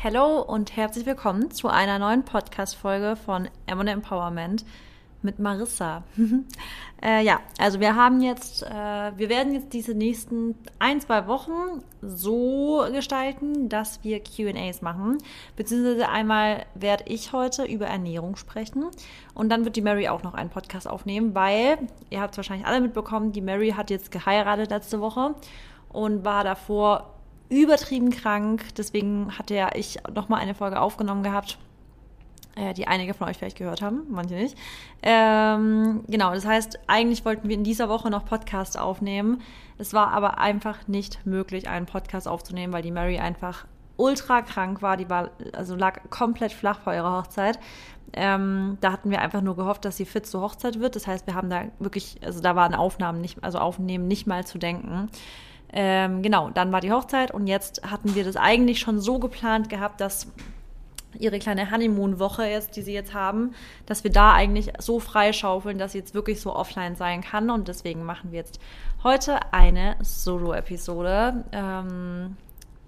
Hello und herzlich willkommen zu einer neuen Podcast-Folge von M Empowerment mit Marissa. äh, ja, also wir haben jetzt, äh, wir werden jetzt diese nächsten ein, zwei Wochen so gestalten, dass wir QAs machen. Beziehungsweise einmal werde ich heute über Ernährung sprechen und dann wird die Mary auch noch einen Podcast aufnehmen, weil, ihr habt es wahrscheinlich alle mitbekommen, die Mary hat jetzt geheiratet letzte Woche und war davor übertrieben krank. Deswegen hatte ja ich nochmal eine Folge aufgenommen gehabt, äh, die einige von euch vielleicht gehört haben, manche nicht. Ähm, genau, das heißt, eigentlich wollten wir in dieser Woche noch Podcast aufnehmen. Es war aber einfach nicht möglich, einen Podcast aufzunehmen, weil die Mary einfach ultra krank war. Die war, also lag komplett flach vor ihrer Hochzeit. Ähm, da hatten wir einfach nur gehofft, dass sie fit zur Hochzeit wird. Das heißt, wir haben da wirklich, also da waren Aufnahmen nicht, also Aufnehmen nicht mal zu denken. Ähm, genau, dann war die Hochzeit und jetzt hatten wir das eigentlich schon so geplant gehabt, dass ihre kleine Honeymoon-Woche jetzt, die sie jetzt haben, dass wir da eigentlich so freischaufeln, dass sie jetzt wirklich so offline sein kann. Und deswegen machen wir jetzt heute eine Solo-Episode, ähm,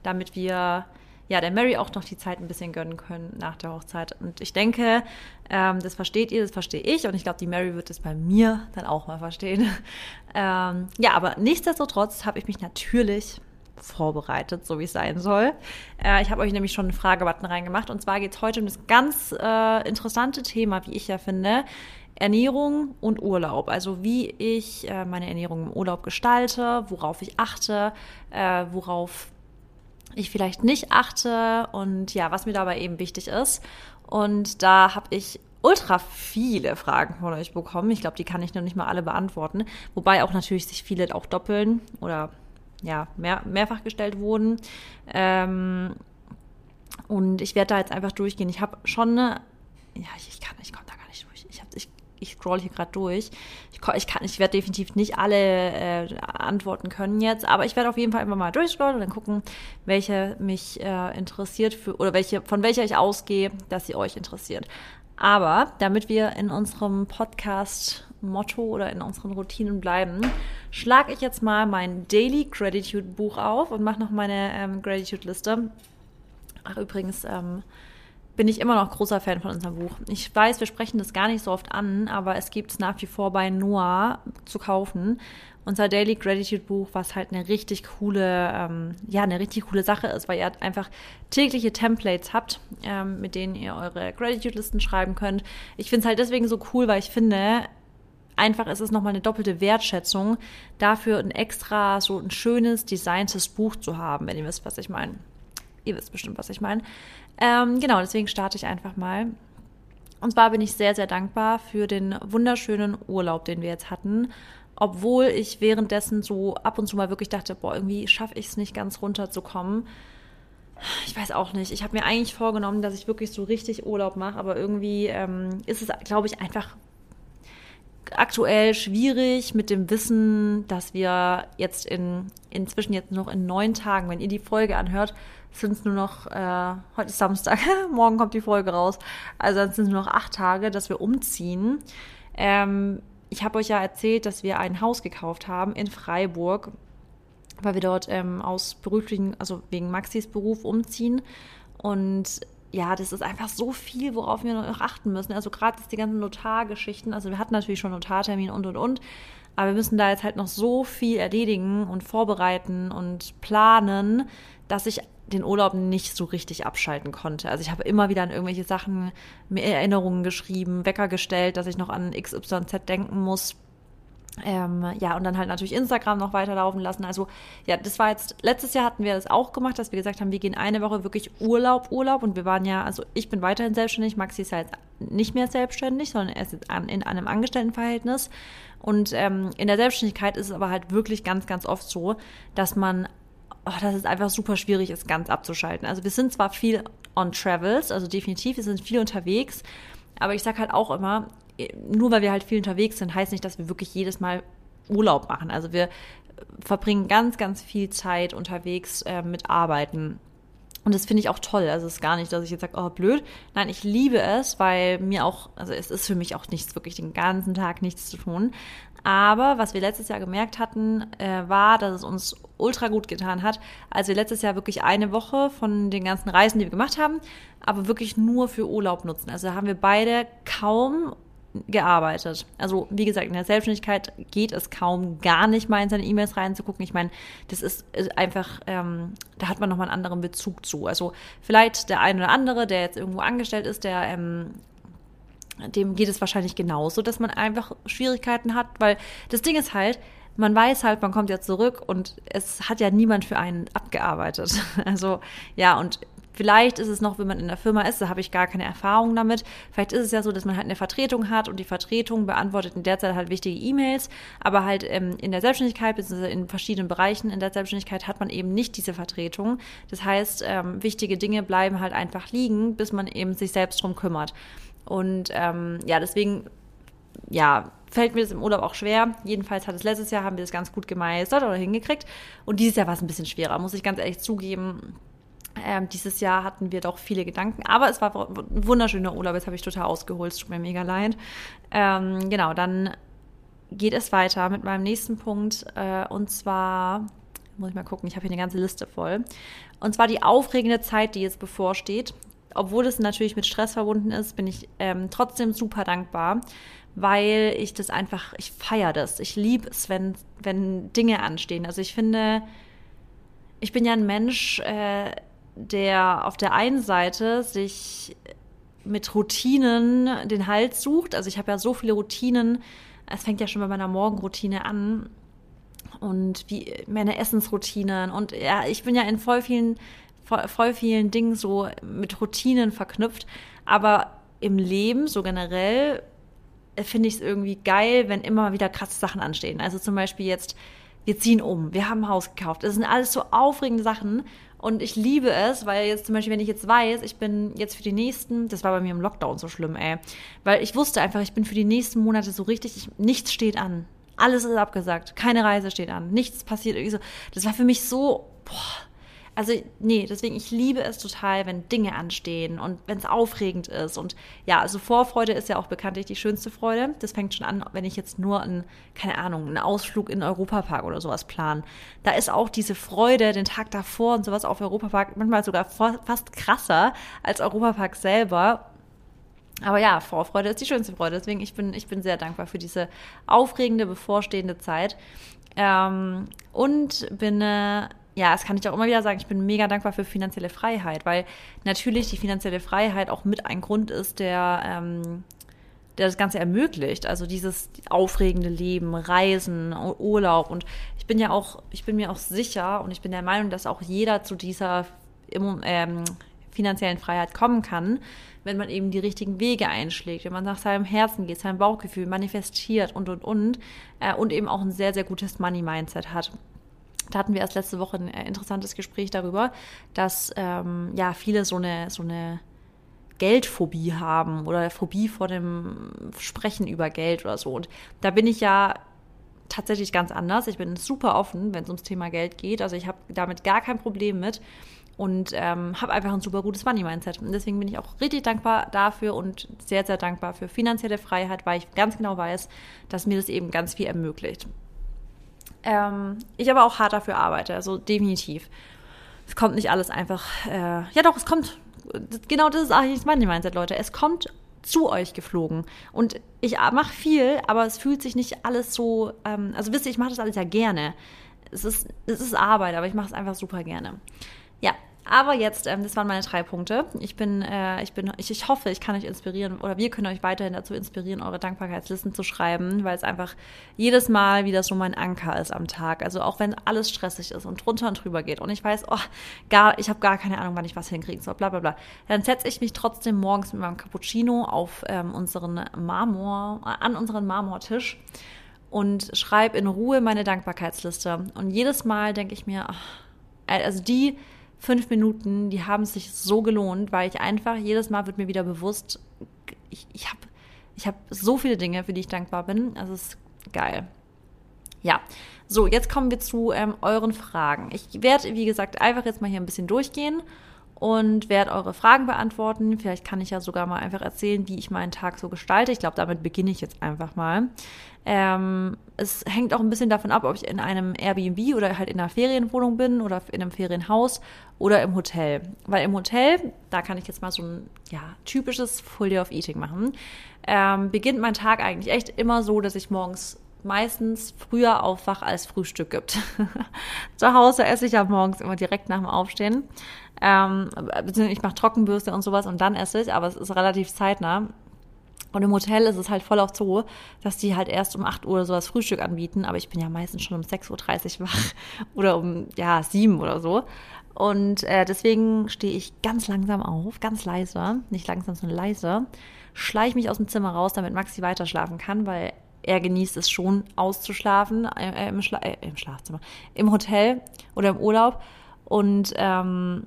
damit wir ja, der Mary auch noch die Zeit ein bisschen gönnen können nach der Hochzeit. Und ich denke, ähm, das versteht ihr, das verstehe ich. Und ich glaube, die Mary wird es bei mir dann auch mal verstehen. ähm, ja, aber nichtsdestotrotz habe ich mich natürlich vorbereitet, so wie es sein soll. Äh, ich habe euch nämlich schon einen Fragebutton reingemacht. Und zwar geht es heute um das ganz äh, interessante Thema, wie ich ja finde, Ernährung und Urlaub. Also wie ich äh, meine Ernährung im Urlaub gestalte, worauf ich achte, äh, worauf ich vielleicht nicht achte und ja, was mir dabei eben wichtig ist. Und da habe ich ultra viele Fragen von euch bekommen. Ich glaube, die kann ich noch nicht mal alle beantworten. Wobei auch natürlich sich viele auch doppeln oder ja, mehr, mehrfach gestellt wurden. Ähm, und ich werde da jetzt einfach durchgehen. Ich habe schon eine, ja, ich, ich kann, ich komme da gar nicht durch. Ich, hab, ich ich scroll hier gerade durch. Ich, ich, ich werde definitiv nicht alle äh, antworten können jetzt, aber ich werde auf jeden Fall immer mal durchscrollen und dann gucken, welche mich äh, interessiert für, oder welche, von welcher ich ausgehe, dass sie euch interessiert. Aber damit wir in unserem Podcast Motto oder in unseren Routinen bleiben, schlage ich jetzt mal mein Daily Gratitude Buch auf und mache noch meine ähm, Gratitude Liste. Ach, übrigens, ähm, bin ich immer noch großer Fan von unserem Buch. Ich weiß, wir sprechen das gar nicht so oft an, aber es gibt es nach wie vor bei Noah zu kaufen. Unser Daily Gratitude Buch, was halt eine richtig coole, ähm, ja, eine richtig coole Sache ist, weil ihr einfach tägliche Templates habt, ähm, mit denen ihr eure Gratitude-Listen schreiben könnt. Ich finde es halt deswegen so cool, weil ich finde, einfach ist es nochmal eine doppelte Wertschätzung, dafür ein extra, so ein schönes, designtes Buch zu haben, wenn ihr wisst, was ich meine. Ihr wisst bestimmt, was ich meine. Ähm, genau, deswegen starte ich einfach mal. Und zwar bin ich sehr, sehr dankbar für den wunderschönen Urlaub, den wir jetzt hatten. Obwohl ich währenddessen so ab und zu mal wirklich dachte, boah, irgendwie schaffe ich es nicht ganz runterzukommen. Ich weiß auch nicht. Ich habe mir eigentlich vorgenommen, dass ich wirklich so richtig Urlaub mache, aber irgendwie ähm, ist es, glaube ich, einfach aktuell schwierig mit dem Wissen, dass wir jetzt in inzwischen jetzt noch in neun Tagen, wenn ihr die Folge anhört, sind es nur noch, äh, heute ist Samstag, morgen kommt die Folge raus, also dann sind es nur noch acht Tage, dass wir umziehen. Ähm, ich habe euch ja erzählt, dass wir ein Haus gekauft haben in Freiburg, weil wir dort ähm, aus beruflichen, also wegen Maxis Beruf umziehen. Und ja, das ist einfach so viel, worauf wir noch achten müssen. Also gerade die ganzen Notargeschichten. Also wir hatten natürlich schon Notartermin und und und. Aber wir müssen da jetzt halt noch so viel erledigen und vorbereiten und planen, dass ich den Urlaub nicht so richtig abschalten konnte. Also ich habe immer wieder an irgendwelche Sachen, mir Erinnerungen geschrieben, Wecker gestellt, dass ich noch an XYZ denken muss. Ähm, ja, und dann halt natürlich Instagram noch weiterlaufen lassen. Also, ja, das war jetzt, letztes Jahr hatten wir das auch gemacht, dass wir gesagt haben, wir gehen eine Woche wirklich Urlaub, Urlaub. Und wir waren ja, also ich bin weiterhin selbstständig, Maxi ist halt nicht mehr selbstständig, sondern er ist jetzt an, in einem Angestelltenverhältnis. Und ähm, in der Selbstständigkeit ist es aber halt wirklich ganz, ganz oft so, dass man oh, dass es einfach super schwierig ist, ganz abzuschalten. Also wir sind zwar viel on Travels, also definitiv, wir sind viel unterwegs, aber ich sag halt auch immer, nur weil wir halt viel unterwegs sind, heißt nicht, dass wir wirklich jedes Mal Urlaub machen. Also wir verbringen ganz, ganz viel Zeit unterwegs äh, mit Arbeiten. Und das finde ich auch toll. Also es ist gar nicht, dass ich jetzt sage, oh blöd. Nein, ich liebe es, weil mir auch, also es ist für mich auch nichts, wirklich den ganzen Tag nichts zu tun. Aber was wir letztes Jahr gemerkt hatten, äh, war, dass es uns ultra gut getan hat, als wir letztes Jahr wirklich eine Woche von den ganzen Reisen, die wir gemacht haben, aber wirklich nur für Urlaub nutzen. Also haben wir beide kaum gearbeitet. Also wie gesagt, in der Selbstständigkeit geht es kaum gar nicht mal in seine E-Mails reinzugucken. Ich meine, das ist einfach, ähm, da hat man nochmal einen anderen Bezug zu. Also vielleicht der eine oder andere, der jetzt irgendwo angestellt ist, der ähm, dem geht es wahrscheinlich genauso, dass man einfach Schwierigkeiten hat, weil das Ding ist halt, man weiß halt, man kommt ja zurück und es hat ja niemand für einen abgearbeitet. Also ja, und Vielleicht ist es noch, wenn man in der Firma ist, da habe ich gar keine Erfahrung damit. Vielleicht ist es ja so, dass man halt eine Vertretung hat und die Vertretung beantwortet in der Zeit halt wichtige E-Mails, aber halt ähm, in der Selbstständigkeit bzw. in verschiedenen Bereichen in der Selbstständigkeit hat man eben nicht diese Vertretung. Das heißt, ähm, wichtige Dinge bleiben halt einfach liegen, bis man eben sich selbst drum kümmert. Und ähm, ja, deswegen, ja, fällt mir das im Urlaub auch schwer. Jedenfalls hat es letztes Jahr, haben wir das ganz gut gemeistert oder hingekriegt. Und dieses Jahr war es ein bisschen schwerer, muss ich ganz ehrlich zugeben ähm, dieses Jahr hatten wir doch viele Gedanken, aber es war ein wunderschöner Urlaub. Jetzt habe ich total ausgeholt, es tut mir mega leid. Ähm, genau, dann geht es weiter mit meinem nächsten Punkt äh, und zwar muss ich mal gucken, ich habe hier eine ganze Liste voll. Und zwar die aufregende Zeit, die jetzt bevorsteht. Obwohl es natürlich mit Stress verbunden ist, bin ich ähm, trotzdem super dankbar, weil ich das einfach, ich feiere das. Ich liebe es, wenn, wenn Dinge anstehen. Also ich finde, ich bin ja ein Mensch, äh, der auf der einen Seite sich mit Routinen den Halt sucht. Also ich habe ja so viele Routinen. Es fängt ja schon bei meiner Morgenroutine an und wie meine Essensroutinen und ja, ich bin ja in voll vielen voll, voll vielen Dingen so mit Routinen verknüpft, aber im Leben so generell finde ich es irgendwie geil, wenn immer wieder krasse Sachen anstehen. Also zum Beispiel jetzt, wir ziehen um, wir haben ein Haus gekauft. Das sind alles so aufregende Sachen und ich liebe es, weil jetzt zum Beispiel, wenn ich jetzt weiß, ich bin jetzt für die nächsten, das war bei mir im Lockdown so schlimm, ey. Weil ich wusste einfach, ich bin für die nächsten Monate so richtig, ich, nichts steht an. Alles ist abgesagt. Keine Reise steht an. Nichts passiert irgendwie so. Das war für mich so, boah, also nee, deswegen, ich liebe es total, wenn Dinge anstehen und wenn es aufregend ist. Und ja, also Vorfreude ist ja auch bekanntlich die schönste Freude. Das fängt schon an, wenn ich jetzt nur einen, keine Ahnung, einen Ausflug in Europapark oder sowas plan. Da ist auch diese Freude, den Tag davor und sowas auf Europapark manchmal sogar fast krasser als Europapark selber. Aber ja, Vorfreude ist die schönste Freude. Deswegen, ich bin, ich bin sehr dankbar für diese aufregende, bevorstehende Zeit. Ähm, und bin äh, ja, das kann ich auch immer wieder sagen, ich bin mega dankbar für finanzielle Freiheit, weil natürlich die finanzielle Freiheit auch mit ein Grund ist, der, ähm, der das Ganze ermöglicht. Also dieses aufregende Leben, Reisen, Urlaub. Und ich bin ja auch, ich bin mir auch sicher und ich bin der Meinung, dass auch jeder zu dieser ähm, finanziellen Freiheit kommen kann, wenn man eben die richtigen Wege einschlägt, wenn man nach seinem Herzen geht, seinem Bauchgefühl manifestiert und und und äh, und eben auch ein sehr, sehr gutes Money-Mindset hat. Da hatten wir erst letzte Woche ein äh, interessantes Gespräch darüber, dass ähm, ja viele so eine, so eine Geldphobie haben oder Phobie vor dem Sprechen über Geld oder so. Und da bin ich ja tatsächlich ganz anders. Ich bin super offen, wenn es ums Thema Geld geht. Also ich habe damit gar kein Problem mit und ähm, habe einfach ein super gutes Money-Mindset. Und deswegen bin ich auch richtig dankbar dafür und sehr, sehr dankbar für finanzielle Freiheit, weil ich ganz genau weiß, dass mir das eben ganz viel ermöglicht. Ähm, ich aber auch hart dafür arbeite, also definitiv. Es kommt nicht alles einfach, äh, ja doch, es kommt, genau das ist eigentlich mein Mindset, Leute. Es kommt zu euch geflogen. Und ich mache viel, aber es fühlt sich nicht alles so, ähm, also wisst ihr, ich mache das alles ja gerne. Es ist, es ist Arbeit, aber ich mache es einfach super gerne. Ja, aber jetzt, ähm, das waren meine drei Punkte. Ich bin, äh, ich bin, ich, ich hoffe, ich kann euch inspirieren oder wir können euch weiterhin dazu inspirieren, eure Dankbarkeitslisten zu schreiben, weil es einfach jedes Mal wieder so mein Anker ist am Tag. Also auch wenn alles stressig ist und drunter und drüber geht und ich weiß, oh, gar, ich habe gar keine Ahnung, wann ich was hinkriegen soll, bla bla bla, dann setze ich mich trotzdem morgens mit meinem Cappuccino auf ähm, unseren Marmor, äh, an unseren Marmortisch und schreibe in Ruhe meine Dankbarkeitsliste. Und jedes Mal denke ich mir, ach, also die fünf Minuten, die haben sich so gelohnt, weil ich einfach jedes Mal wird mir wieder bewusst, ich, ich habe ich hab so viele Dinge, für die ich dankbar bin. Also es ist geil. Ja, so, jetzt kommen wir zu ähm, euren Fragen. Ich werde, wie gesagt, einfach jetzt mal hier ein bisschen durchgehen und werde eure Fragen beantworten. Vielleicht kann ich ja sogar mal einfach erzählen, wie ich meinen Tag so gestalte. Ich glaube, damit beginne ich jetzt einfach mal. Ähm, es hängt auch ein bisschen davon ab, ob ich in einem Airbnb oder halt in einer Ferienwohnung bin oder in einem Ferienhaus oder im Hotel. Weil im Hotel, da kann ich jetzt mal so ein ja, typisches Full Day of Eating machen, ähm, beginnt mein Tag eigentlich echt immer so, dass ich morgens meistens früher aufwach, als Frühstück gibt. Zu Hause esse ich ja morgens immer direkt nach dem Aufstehen. Ähm, ich mache Trockenbürste und sowas und dann esse ich, aber es ist relativ zeitnah. Und im Hotel ist es halt voll oft so, dass die halt erst um 8 Uhr so das Frühstück anbieten, aber ich bin ja meistens schon um 6.30 Uhr wach oder um ja 7 oder so. Und äh, deswegen stehe ich ganz langsam auf, ganz leise, nicht langsam, sondern leise, schleiche mich aus dem Zimmer raus, damit Maxi weiter schlafen kann, weil er genießt es schon auszuschlafen äh, im, Schla äh, im Schlafzimmer, im Hotel oder im Urlaub. Und ähm,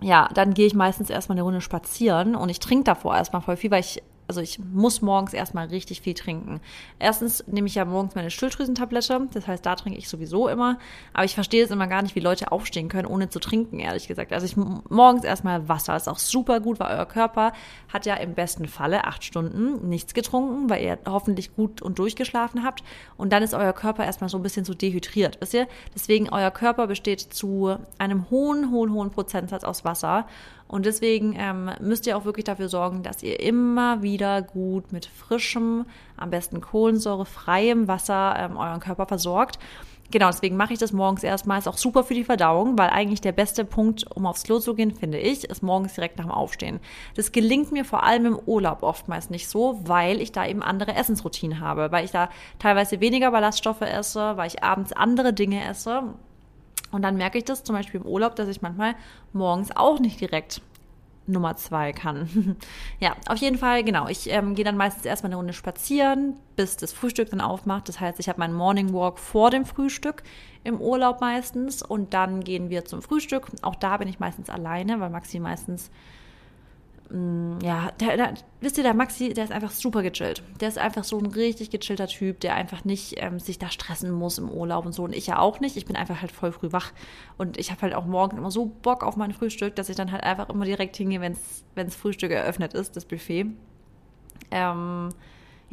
ja, dann gehe ich meistens erstmal eine Runde spazieren und ich trinke davor erstmal voll viel, weil ich also ich muss morgens erstmal richtig viel trinken. Erstens nehme ich ja morgens meine Schilddrüsentablette, das heißt, da trinke ich sowieso immer. Aber ich verstehe es immer gar nicht, wie Leute aufstehen können, ohne zu trinken, ehrlich gesagt. Also ich morgens erstmal Wasser, ist auch super gut, weil euer Körper hat ja im besten Falle acht Stunden nichts getrunken, weil ihr hoffentlich gut und durchgeschlafen habt. Und dann ist euer Körper erstmal so ein bisschen so dehydriert, wisst ihr? Deswegen, euer Körper besteht zu einem hohen, hohen, hohen Prozentsatz aus Wasser. Und deswegen ähm, müsst ihr auch wirklich dafür sorgen, dass ihr immer wieder gut mit frischem, am besten kohlensäurefreiem Wasser ähm, euren Körper versorgt. Genau, deswegen mache ich das morgens erstmal. Ist auch super für die Verdauung, weil eigentlich der beste Punkt, um aufs Klo zu gehen, finde ich, ist morgens direkt nach dem Aufstehen. Das gelingt mir vor allem im Urlaub oftmals nicht so, weil ich da eben andere Essensroutinen habe, weil ich da teilweise weniger Ballaststoffe esse, weil ich abends andere Dinge esse. Und dann merke ich das zum Beispiel im Urlaub, dass ich manchmal morgens auch nicht direkt Nummer zwei kann. ja, auf jeden Fall, genau. Ich ähm, gehe dann meistens erstmal eine Runde spazieren, bis das Frühstück dann aufmacht. Das heißt, ich habe meinen Morning Walk vor dem Frühstück im Urlaub meistens und dann gehen wir zum Frühstück. Auch da bin ich meistens alleine, weil Maxi meistens ja, der, der, wisst ihr, der Maxi, der ist einfach super gechillt. Der ist einfach so ein richtig gechillter Typ, der einfach nicht ähm, sich da stressen muss im Urlaub und so. Und ich ja auch nicht. Ich bin einfach halt voll früh wach. Und ich habe halt auch morgen immer so Bock auf mein Frühstück, dass ich dann halt einfach immer direkt hingehe, wenn es Frühstück eröffnet ist, das Buffet. Ähm,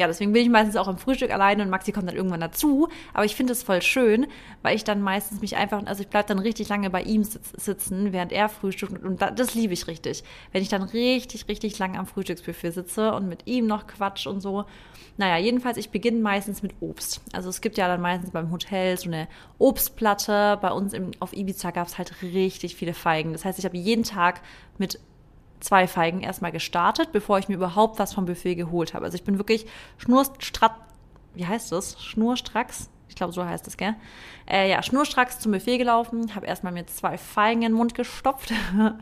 ja, deswegen bin ich meistens auch am Frühstück alleine und Maxi kommt dann irgendwann dazu. Aber ich finde es voll schön, weil ich dann meistens mich einfach, also ich bleibe dann richtig lange bei ihm sitzen, während er frühstückt. Und das liebe ich richtig. Wenn ich dann richtig, richtig lange am Frühstücksbuffet sitze und mit ihm noch quatsch und so. Naja, jedenfalls, ich beginne meistens mit Obst. Also es gibt ja dann meistens beim Hotel so eine Obstplatte. Bei uns im, auf Ibiza gab es halt richtig viele Feigen. Das heißt, ich habe jeden Tag mit zwei Feigen erstmal gestartet, bevor ich mir überhaupt was vom Buffet geholt habe. Also ich bin wirklich schnurstracks, wie heißt das? Schnurstracks? Ich glaube, so heißt es, gell? Äh, ja, schnurstracks zum Buffet gelaufen, habe erstmal mir zwei Feigen in den Mund gestopft.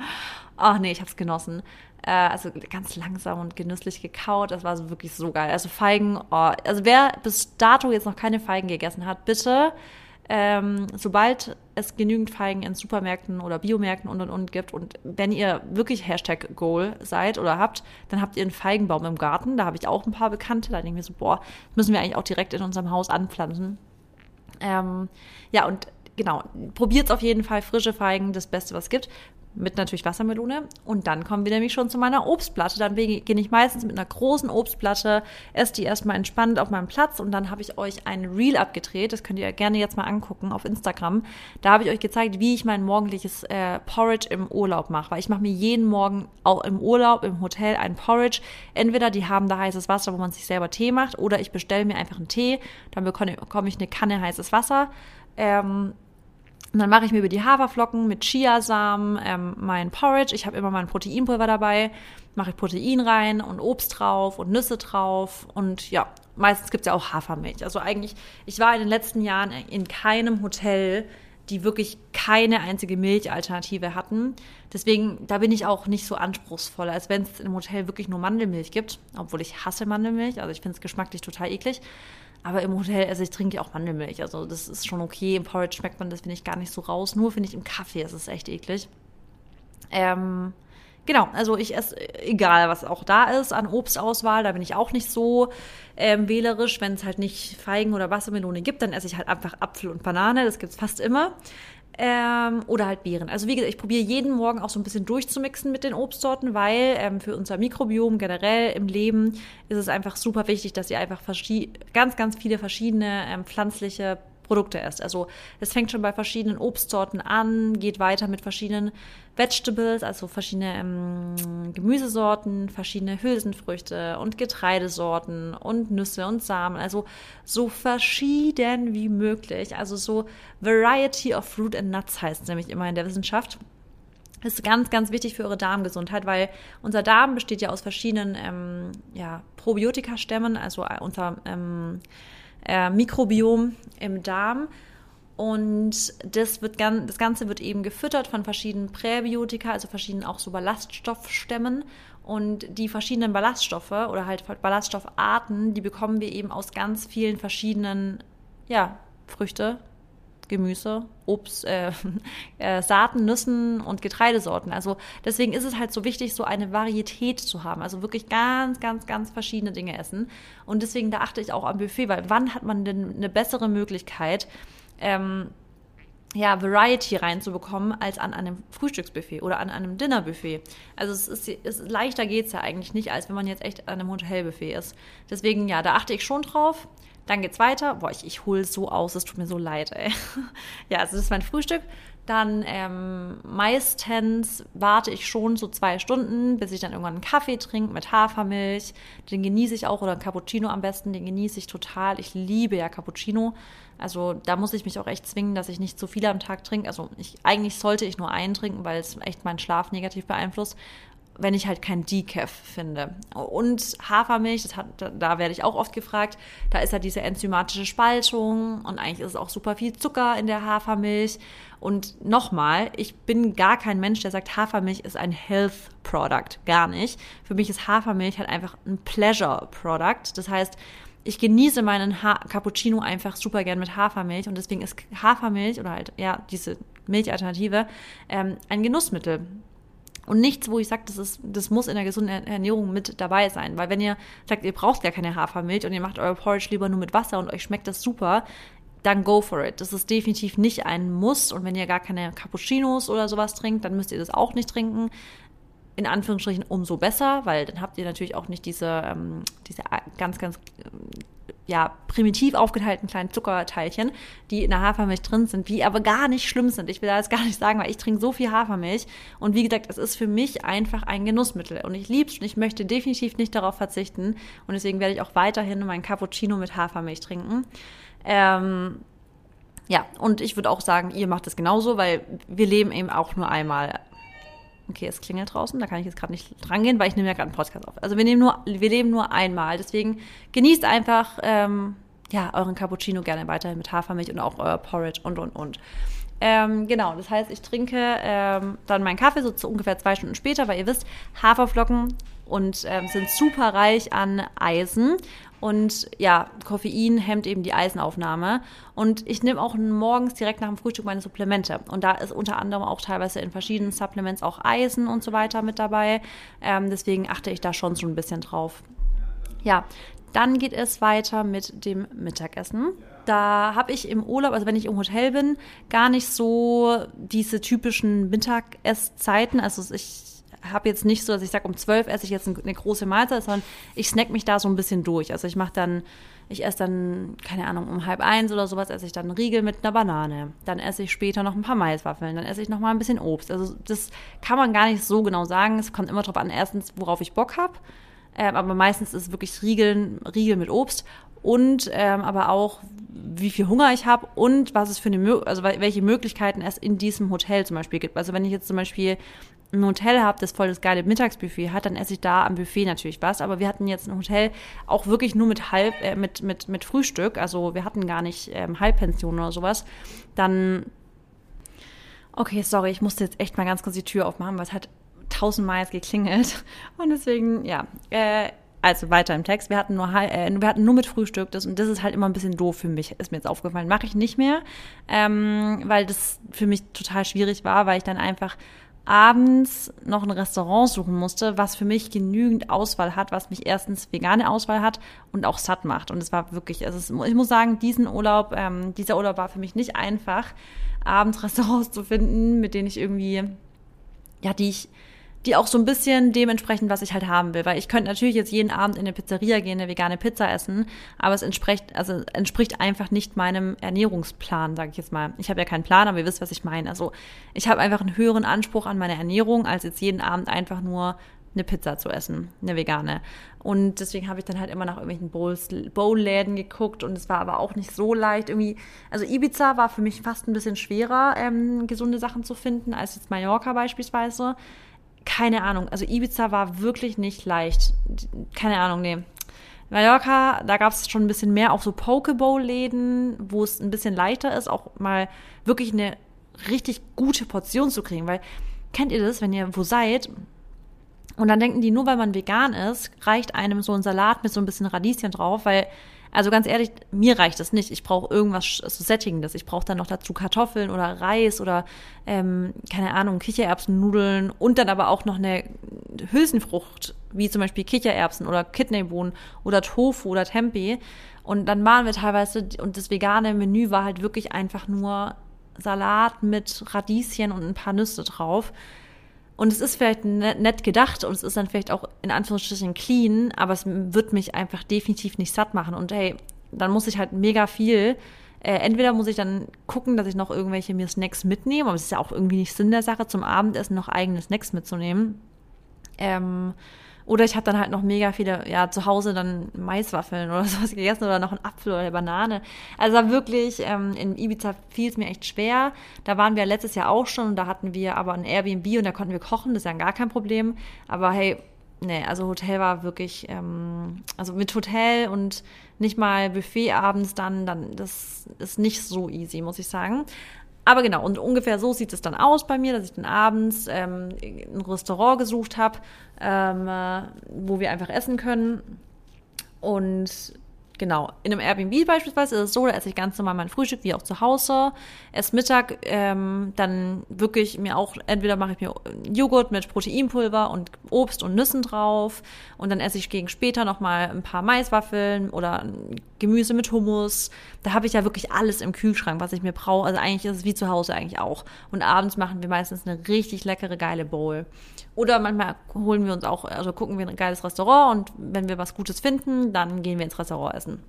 Ach nee, ich habe es genossen. Äh, also ganz langsam und genüsslich gekaut. Das war so wirklich so geil. Also Feigen, oh, also wer bis dato jetzt noch keine Feigen gegessen hat, bitte ähm, sobald es genügend Feigen in Supermärkten oder Biomärkten und und und gibt und wenn ihr wirklich Hashtag Goal seid oder habt, dann habt ihr einen Feigenbaum im Garten. Da habe ich auch ein paar Bekannte. Da denke ich mir so, boah, müssen wir eigentlich auch direkt in unserem Haus anpflanzen. Ähm, ja, und genau, probiert auf jeden Fall frische Feigen, das Beste, was es gibt mit natürlich Wassermelone. Und dann kommen wir nämlich schon zu meiner Obstplatte. Dann beginne ich meistens mit einer großen Obstplatte, esse die erstmal entspannt auf meinem Platz und dann habe ich euch ein Reel abgedreht. Das könnt ihr gerne jetzt mal angucken auf Instagram. Da habe ich euch gezeigt, wie ich mein morgendliches äh, Porridge im Urlaub mache. Weil ich mache mir jeden Morgen auch im Urlaub, im Hotel ein Porridge. Entweder die haben da heißes Wasser, wo man sich selber Tee macht, oder ich bestelle mir einfach einen Tee. Dann bekomme ich eine Kanne heißes Wasser. Ähm, und dann mache ich mir über die Haferflocken mit Chiasamen ähm, mein Porridge. Ich habe immer mein Proteinpulver dabei. Mache ich Protein rein und Obst drauf und Nüsse drauf. Und ja, meistens gibt es ja auch Hafermilch. Also eigentlich, ich war in den letzten Jahren in keinem Hotel, die wirklich keine einzige Milchalternative hatten. Deswegen, da bin ich auch nicht so anspruchsvoll, als wenn es im Hotel wirklich nur Mandelmilch gibt. Obwohl ich hasse Mandelmilch. Also ich finde es geschmacklich total eklig. Aber im Hotel, also ich trinke auch Mandelmilch. Also das ist schon okay. Im Porridge schmeckt man das, finde ich, gar nicht so raus. Nur finde ich im Kaffee ist es echt eklig. Ähm, genau, also ich esse, egal was auch da ist an Obstauswahl, da bin ich auch nicht so ähm, wählerisch. Wenn es halt nicht Feigen oder Wassermelone gibt, dann esse ich halt einfach Apfel und Banane. Das gibt es fast immer. Ähm, oder halt Beeren. Also wie gesagt, ich probiere jeden Morgen auch so ein bisschen durchzumixen mit den Obstsorten, weil ähm, für unser Mikrobiom generell im Leben ist es einfach super wichtig, dass ihr einfach ganz, ganz viele verschiedene ähm, pflanzliche Produkte esst. Also es fängt schon bei verschiedenen Obstsorten an, geht weiter mit verschiedenen Vegetables, also verschiedene ähm, Gemüsesorten, verschiedene Hülsenfrüchte und Getreidesorten und Nüsse und Samen. Also so verschieden wie möglich. Also so Variety of Fruit and Nuts heißt es nämlich immer in der Wissenschaft ist ganz, ganz wichtig für eure Darmgesundheit, weil unser Darm besteht ja aus verschiedenen ähm, ja, Probiotika-Stämmen, also unser ähm, äh, Mikrobiom im Darm. Und das, wird das Ganze wird eben gefüttert von verschiedenen Präbiotika, also verschiedenen auch so Ballaststoffstämmen. Und die verschiedenen Ballaststoffe oder halt Ballaststoffarten, die bekommen wir eben aus ganz vielen verschiedenen, ja, Früchte, Gemüse, Obst, äh, äh, Saaten, Nüssen und Getreidesorten. Also deswegen ist es halt so wichtig, so eine Varietät zu haben. Also wirklich ganz, ganz, ganz verschiedene Dinge essen. Und deswegen da achte ich auch am Buffet, weil wann hat man denn eine bessere Möglichkeit, ähm, ja, Variety reinzubekommen als an einem Frühstücksbuffet oder an einem Dinnerbuffet. Also es ist, es, leichter geht's ja eigentlich nicht, als wenn man jetzt echt an einem Hotelbuffet ist. Deswegen, ja, da achte ich schon drauf. Dann geht's weiter. Boah, ich, ich hole so aus, es tut mir so leid, ey. ja, also das ist mein Frühstück. Dann ähm, meistens warte ich schon so zwei Stunden, bis ich dann irgendwann einen Kaffee trinke mit Hafermilch. Den genieße ich auch, oder einen Cappuccino am besten, den genieße ich total. Ich liebe ja Cappuccino. Also da muss ich mich auch echt zwingen, dass ich nicht zu viel am Tag trinke. Also ich, eigentlich sollte ich nur einen trinken, weil es echt meinen Schlaf negativ beeinflusst wenn ich halt kein Decaf finde. Und Hafermilch, das hat, da werde ich auch oft gefragt, da ist ja diese enzymatische Spaltung und eigentlich ist es auch super viel Zucker in der Hafermilch. Und nochmal, ich bin gar kein Mensch, der sagt, Hafermilch ist ein Health Product. Gar nicht. Für mich ist Hafermilch halt einfach ein Pleasure Product. Das heißt, ich genieße meinen ha Cappuccino einfach super gern mit Hafermilch und deswegen ist Hafermilch oder halt, ja, diese Milchalternative ähm, ein Genussmittel. Und nichts, wo ich sage, das, ist, das muss in der gesunden Ernährung mit dabei sein. Weil wenn ihr sagt, ihr braucht gar keine Hafermilch und ihr macht euer Porridge lieber nur mit Wasser und euch schmeckt das super, dann go for it. Das ist definitiv nicht ein Muss. Und wenn ihr gar keine Cappuccinos oder sowas trinkt, dann müsst ihr das auch nicht trinken. In Anführungsstrichen umso besser, weil dann habt ihr natürlich auch nicht diese, ähm, diese ganz, ganz ja, primitiv aufgeteilten kleinen Zuckerteilchen, die in der Hafermilch drin sind, die aber gar nicht schlimm sind. Ich will das gar nicht sagen, weil ich trinke so viel Hafermilch. Und wie gesagt, es ist für mich einfach ein Genussmittel. Und ich liebe es und ich möchte definitiv nicht darauf verzichten. Und deswegen werde ich auch weiterhin meinen Cappuccino mit Hafermilch trinken. Ähm, ja, und ich würde auch sagen, ihr macht es genauso, weil wir leben eben auch nur einmal. Okay, es klingelt draußen, da kann ich jetzt gerade nicht dran gehen, weil ich nehme ja gerade einen Podcast auf. Also wir nehmen nur, wir leben nur einmal. Deswegen genießt einfach ähm, ja, euren Cappuccino gerne weiterhin mit Hafermilch und auch euer Porridge und und und. Ähm, genau, das heißt, ich trinke ähm, dann meinen Kaffee so zu ungefähr zwei Stunden später, weil ihr wisst, Haferflocken und ähm, sind super reich an Eisen. Und ja, Koffein hemmt eben die Eisenaufnahme. Und ich nehme auch morgens direkt nach dem Frühstück meine Supplemente. Und da ist unter anderem auch teilweise in verschiedenen Supplements auch Eisen und so weiter mit dabei. Ähm, deswegen achte ich da schon so ein bisschen drauf. Ja, dann geht es weiter mit dem Mittagessen. Da habe ich im Urlaub, also wenn ich im Hotel bin, gar nicht so diese typischen Mittageссzeiten. Also ich habe jetzt nicht so, dass ich sage, um zwölf esse ich jetzt eine große Mahlzeit, sondern ich snack mich da so ein bisschen durch. Also ich mache dann, ich esse dann, keine Ahnung, um halb eins oder sowas esse ich dann einen Riegel mit einer Banane. Dann esse ich später noch ein paar Maiswaffeln. Dann esse ich noch mal ein bisschen Obst. Also das kann man gar nicht so genau sagen. Es kommt immer darauf an, erstens, worauf ich Bock habe. Ähm, aber meistens ist es wirklich Riegeln, Riegel mit Obst und ähm, aber auch wie viel Hunger ich habe und was es für eine also welche Möglichkeiten es in diesem Hotel zum Beispiel gibt. Also wenn ich jetzt zum Beispiel ein Hotel habe, das voll das geile Mittagsbuffet hat, dann esse ich da am Buffet natürlich was. Aber wir hatten jetzt ein Hotel auch wirklich nur mit halb, äh, mit, mit, mit Frühstück. Also wir hatten gar nicht ähm, Halbpension oder sowas. Dann, okay, sorry, ich musste jetzt echt mal ganz kurz die Tür aufmachen, weil es hat tausendmal jetzt geklingelt. Und deswegen, ja, äh, also weiter im Text. Wir hatten nur, äh, wir hatten nur mit Frühstück das, und das ist halt immer ein bisschen doof für mich, ist mir jetzt aufgefallen. Mache ich nicht mehr, ähm, weil das für mich total schwierig war, weil ich dann einfach abends noch ein Restaurant suchen musste, was für mich genügend Auswahl hat, was mich erstens vegane Auswahl hat und auch satt macht. Und es war wirklich, also es, ich muss sagen, diesen Urlaub, ähm, dieser Urlaub war für mich nicht einfach, abends Restaurants zu finden, mit denen ich irgendwie, ja, die ich die auch so ein bisschen dementsprechend, was ich halt haben will. Weil ich könnte natürlich jetzt jeden Abend in eine Pizzeria gehen, eine vegane Pizza essen, aber es entspricht, also entspricht einfach nicht meinem Ernährungsplan, sage ich jetzt mal. Ich habe ja keinen Plan, aber ihr wisst, was ich meine. Also ich habe einfach einen höheren Anspruch an meine Ernährung, als jetzt jeden Abend einfach nur eine Pizza zu essen, eine vegane. Und deswegen habe ich dann halt immer nach irgendwelchen Bowl-Läden geguckt und es war aber auch nicht so leicht irgendwie. Also Ibiza war für mich fast ein bisschen schwerer, ähm, gesunde Sachen zu finden, als jetzt Mallorca beispielsweise keine Ahnung. Also Ibiza war wirklich nicht leicht. Keine Ahnung, nee. Mallorca, da gab es schon ein bisschen mehr auch so Pokeball-Läden, wo es ein bisschen leichter ist, auch mal wirklich eine richtig gute Portion zu kriegen. Weil, kennt ihr das, wenn ihr wo seid und dann denken die, nur weil man vegan ist, reicht einem so ein Salat mit so ein bisschen Radieschen drauf, weil also ganz ehrlich, mir reicht das nicht. Ich brauche irgendwas so Sättigendes. Ich brauche dann noch dazu Kartoffeln oder Reis oder, ähm, keine Ahnung, Kichererbsennudeln und dann aber auch noch eine Hülsenfrucht, wie zum Beispiel Kichererbsen oder Kidneybohnen oder Tofu oder Tempeh. Und dann waren wir teilweise, und das vegane Menü war halt wirklich einfach nur Salat mit Radieschen und ein paar Nüsse drauf. Und es ist vielleicht nett gedacht und es ist dann vielleicht auch in Anführungsstrichen clean, aber es wird mich einfach definitiv nicht satt machen. Und hey, dann muss ich halt mega viel. Äh, entweder muss ich dann gucken, dass ich noch irgendwelche mir Snacks mitnehme, aber es ist ja auch irgendwie nicht Sinn der Sache, zum Abendessen noch eigene Snacks mitzunehmen. Ähm, oder ich habe dann halt noch mega viele, ja, zu Hause dann Maiswaffeln oder sowas gegessen oder noch einen Apfel oder eine Banane. Also wirklich, ähm, in Ibiza fiel es mir echt schwer. Da waren wir letztes Jahr auch schon und da hatten wir aber ein Airbnb und da konnten wir kochen, das ist ja gar kein Problem. Aber hey, nee, also Hotel war wirklich, ähm, also mit Hotel und nicht mal Buffet abends dann, dann, das ist nicht so easy, muss ich sagen. Aber genau, und ungefähr so sieht es dann aus bei mir, dass ich dann abends ähm, ein Restaurant gesucht habe, ähm, äh, wo wir einfach essen können. Und Genau. In einem Airbnb beispielsweise ist es so, da esse ich ganz normal mein Frühstück wie auch zu Hause. Esse Mittag ähm, dann wirklich mir auch, entweder mache ich mir Joghurt mit Proteinpulver und Obst und Nüssen drauf und dann esse ich gegen später nochmal ein paar Maiswaffeln oder Gemüse mit Hummus. Da habe ich ja wirklich alles im Kühlschrank, was ich mir brauche. Also eigentlich ist es wie zu Hause eigentlich auch. Und abends machen wir meistens eine richtig leckere, geile Bowl. Oder manchmal holen wir uns auch, also gucken wir ein geiles Restaurant und wenn wir was Gutes finden, dann gehen wir ins Restaurant essen.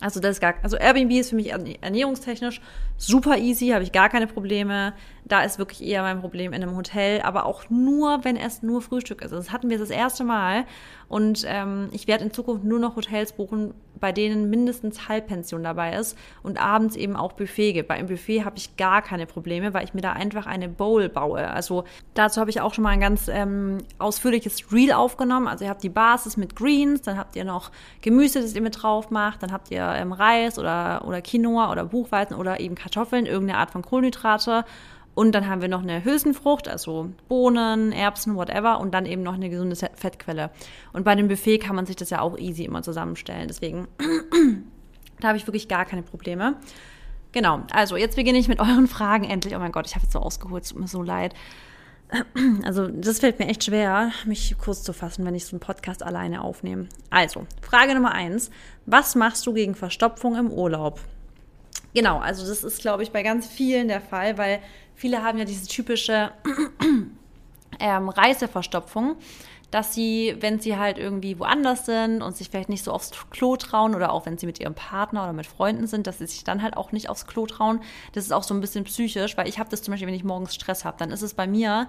Also das ist gar, also Airbnb ist für mich ernährungstechnisch super easy, habe ich gar keine Probleme. Da ist wirklich eher mein Problem in einem Hotel, aber auch nur, wenn es nur Frühstück ist. Das hatten wir das erste Mal und ähm, ich werde in Zukunft nur noch Hotels buchen, bei denen mindestens Halbpension dabei ist und abends eben auch Buffet gibt. Bei einem Buffet habe ich gar keine Probleme, weil ich mir da einfach eine Bowl baue. Also dazu habe ich auch schon mal ein ganz ähm, ausführliches Reel aufgenommen. Also ihr habt die Basis mit Greens, dann habt ihr noch Gemüse, das ihr mit drauf macht, dann habt ihr ähm, Reis oder, oder Quinoa oder Buchweizen oder eben Kartoffeln, irgendeine Art von Kohlenhydrate. Und dann haben wir noch eine Hülsenfrucht, also Bohnen, Erbsen, whatever, und dann eben noch eine gesunde Fettquelle. Und bei dem Buffet kann man sich das ja auch easy immer zusammenstellen. Deswegen, da habe ich wirklich gar keine Probleme. Genau, also jetzt beginne ich mit euren Fragen endlich. Oh mein Gott, ich habe jetzt so ausgeholt, es tut mir so leid. Also, das fällt mir echt schwer, mich kurz zu fassen, wenn ich so einen Podcast alleine aufnehme. Also, Frage Nummer eins. Was machst du gegen Verstopfung im Urlaub? Genau, also das ist, glaube ich, bei ganz vielen der Fall, weil viele haben ja diese typische ähm, Reiseverstopfung, dass sie, wenn sie halt irgendwie woanders sind und sich vielleicht nicht so aufs Klo trauen oder auch wenn sie mit ihrem Partner oder mit Freunden sind, dass sie sich dann halt auch nicht aufs Klo trauen. Das ist auch so ein bisschen psychisch, weil ich habe das zum Beispiel, wenn ich morgens Stress habe, dann ist es bei mir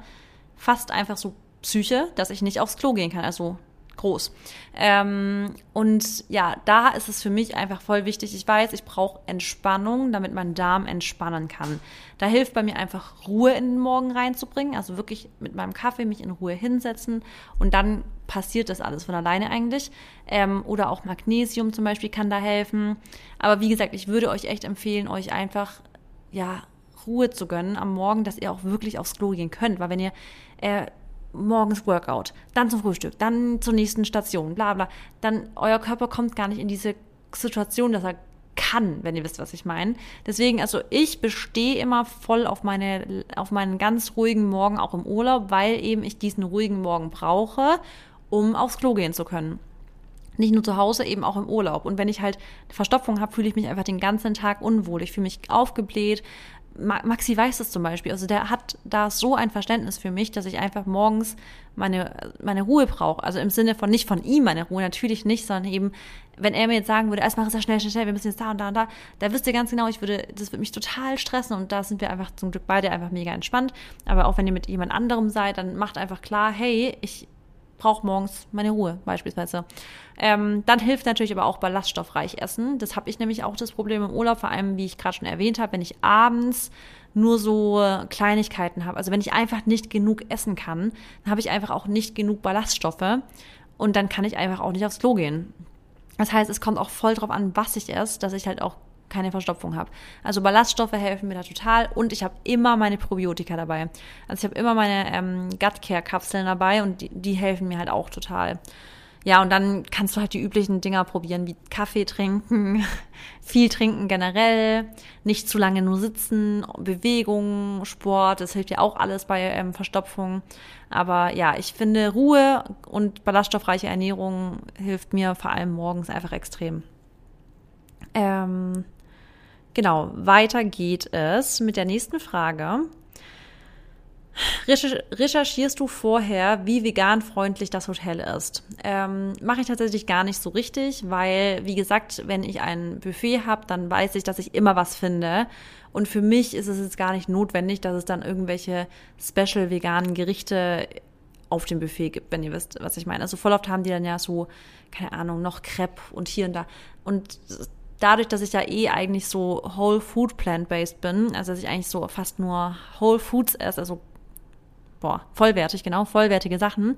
fast einfach so Psyche, dass ich nicht aufs Klo gehen kann. Also groß. Ähm, und ja, da ist es für mich einfach voll wichtig. Ich weiß, ich brauche Entspannung, damit mein Darm entspannen kann. Da hilft bei mir einfach Ruhe in den Morgen reinzubringen, also wirklich mit meinem Kaffee mich in Ruhe hinsetzen und dann passiert das alles von alleine eigentlich. Ähm, oder auch Magnesium zum Beispiel kann da helfen. Aber wie gesagt, ich würde euch echt empfehlen, euch einfach ja Ruhe zu gönnen am Morgen, dass ihr auch wirklich aufs Klo gehen könnt, weil wenn ihr äh, morgens Workout, dann zum Frühstück, dann zur nächsten Station, bla bla. Dann euer Körper kommt gar nicht in diese Situation, dass er kann, wenn ihr wisst, was ich meine. Deswegen, also ich bestehe immer voll auf meine, auf meinen ganz ruhigen Morgen auch im Urlaub, weil eben ich diesen ruhigen Morgen brauche, um aufs Klo gehen zu können. Nicht nur zu Hause, eben auch im Urlaub. Und wenn ich halt Verstopfung habe, fühle ich mich einfach den ganzen Tag unwohl. Ich fühle mich aufgebläht. Maxi weiß das zum Beispiel. Also der hat da so ein Verständnis für mich, dass ich einfach morgens meine, meine Ruhe brauche. Also im Sinne von nicht von ihm meine Ruhe, natürlich nicht, sondern eben, wenn er mir jetzt sagen würde, erstmal ist er schnell, schnell, schnell, wir müssen jetzt da und da und da, da wisst ihr ganz genau, ich würde, das würde mich total stressen und da sind wir einfach zum Glück beide einfach mega entspannt. Aber auch wenn ihr mit jemand anderem seid, dann macht einfach klar, hey, ich brauche morgens meine Ruhe beispielsweise. Ähm, dann hilft natürlich aber auch ballaststoffreich Essen. Das habe ich nämlich auch das Problem im Urlaub, vor allem wie ich gerade schon erwähnt habe, wenn ich abends nur so Kleinigkeiten habe. Also wenn ich einfach nicht genug essen kann, dann habe ich einfach auch nicht genug Ballaststoffe und dann kann ich einfach auch nicht aufs Klo gehen. Das heißt, es kommt auch voll drauf an, was ich esse, dass ich halt auch keine Verstopfung habe. Also Ballaststoffe helfen mir da total und ich habe immer meine Probiotika dabei. Also ich habe immer meine ähm, Gut Care Kapseln dabei und die, die helfen mir halt auch total. Ja, und dann kannst du halt die üblichen Dinger probieren, wie Kaffee trinken, viel trinken generell, nicht zu lange nur sitzen, Bewegung, Sport, das hilft ja auch alles bei ähm, Verstopfung. Aber ja, ich finde Ruhe und ballaststoffreiche Ernährung hilft mir vor allem morgens einfach extrem. Ähm, Genau, weiter geht es mit der nächsten Frage. Recherchierst du vorher, wie veganfreundlich das Hotel ist? Ähm, Mache ich tatsächlich gar nicht so richtig, weil, wie gesagt, wenn ich ein Buffet habe, dann weiß ich, dass ich immer was finde. Und für mich ist es jetzt gar nicht notwendig, dass es dann irgendwelche special veganen Gerichte auf dem Buffet gibt, wenn ihr wisst, was ich meine. Also voll oft haben die dann ja so, keine Ahnung, noch Crepe und hier und da. Und dadurch, dass ich ja eh eigentlich so Whole Food Plant-Based bin, also dass ich eigentlich so fast nur Whole Foods esse, also boah, vollwertig, genau, vollwertige Sachen,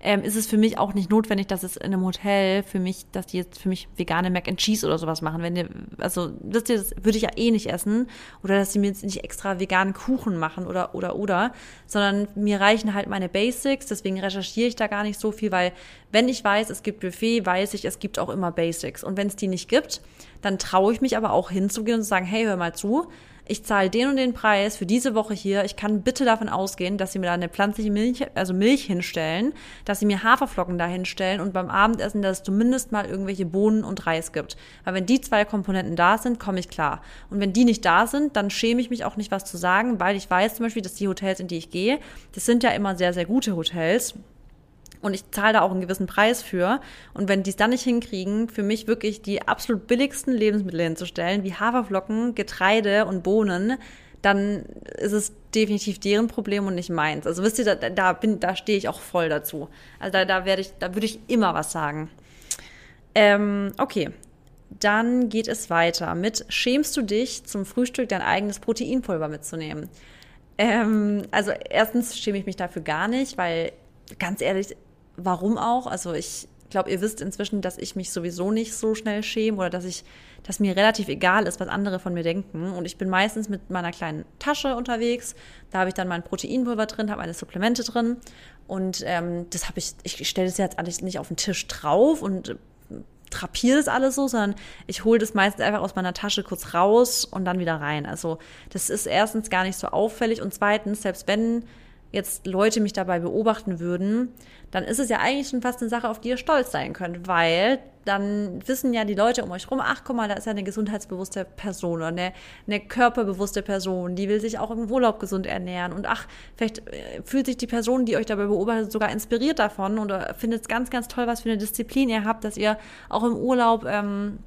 ähm, ist es für mich auch nicht notwendig, dass es in einem Hotel für mich, dass die jetzt für mich vegane Mac and Cheese oder sowas machen. Wenn ihr, also wisst das würde ich ja eh nicht essen. Oder dass sie mir jetzt nicht extra veganen Kuchen machen oder oder oder, sondern mir reichen halt meine Basics, deswegen recherchiere ich da gar nicht so viel, weil wenn ich weiß, es gibt Buffet, weiß ich, es gibt auch immer Basics. Und wenn es die nicht gibt, dann traue ich mich aber auch hinzugehen und zu sagen, hey, hör mal zu, ich zahle den und den Preis für diese Woche hier. Ich kann bitte davon ausgehen, dass sie mir da eine pflanzliche Milch, also Milch hinstellen, dass sie mir Haferflocken da hinstellen und beim Abendessen, dass es zumindest mal irgendwelche Bohnen und Reis gibt. Weil wenn die zwei Komponenten da sind, komme ich klar. Und wenn die nicht da sind, dann schäme ich mich auch nicht, was zu sagen, weil ich weiß zum Beispiel, dass die Hotels, in die ich gehe, das sind ja immer sehr, sehr gute Hotels. Und ich zahle da auch einen gewissen Preis für. Und wenn die es dann nicht hinkriegen, für mich wirklich die absolut billigsten Lebensmittel hinzustellen, wie Haferflocken, Getreide und Bohnen, dann ist es definitiv deren Problem und nicht meins. Also wisst ihr, da, da bin, da stehe ich auch voll dazu. Also da, da werde ich, da würde ich immer was sagen. Ähm, okay. Dann geht es weiter mit Schämst du dich, zum Frühstück dein eigenes Proteinpulver mitzunehmen? Ähm, also erstens schäme ich mich dafür gar nicht, weil ganz ehrlich, warum auch. Also ich glaube, ihr wisst inzwischen, dass ich mich sowieso nicht so schnell schäme oder dass ich, dass mir relativ egal ist, was andere von mir denken. Und ich bin meistens mit meiner kleinen Tasche unterwegs. Da habe ich dann mein Proteinpulver drin, habe meine Supplemente drin. Und ähm, das habe ich, ich stelle das jetzt alles nicht auf den Tisch drauf und trapiere das alles so, sondern ich hole das meistens einfach aus meiner Tasche kurz raus und dann wieder rein. Also das ist erstens gar nicht so auffällig und zweitens, selbst wenn jetzt Leute mich dabei beobachten würden, dann ist es ja eigentlich schon fast eine Sache, auf die ihr stolz sein könnt, weil dann wissen ja die Leute um euch rum, ach guck mal, da ist ja eine gesundheitsbewusste Person oder eine, eine körperbewusste Person, die will sich auch im Urlaub gesund ernähren und ach, vielleicht äh, fühlt sich die Person, die euch dabei beobachtet, sogar inspiriert davon oder findet es ganz, ganz toll, was für eine Disziplin ihr habt, dass ihr auch im Urlaub, ähm,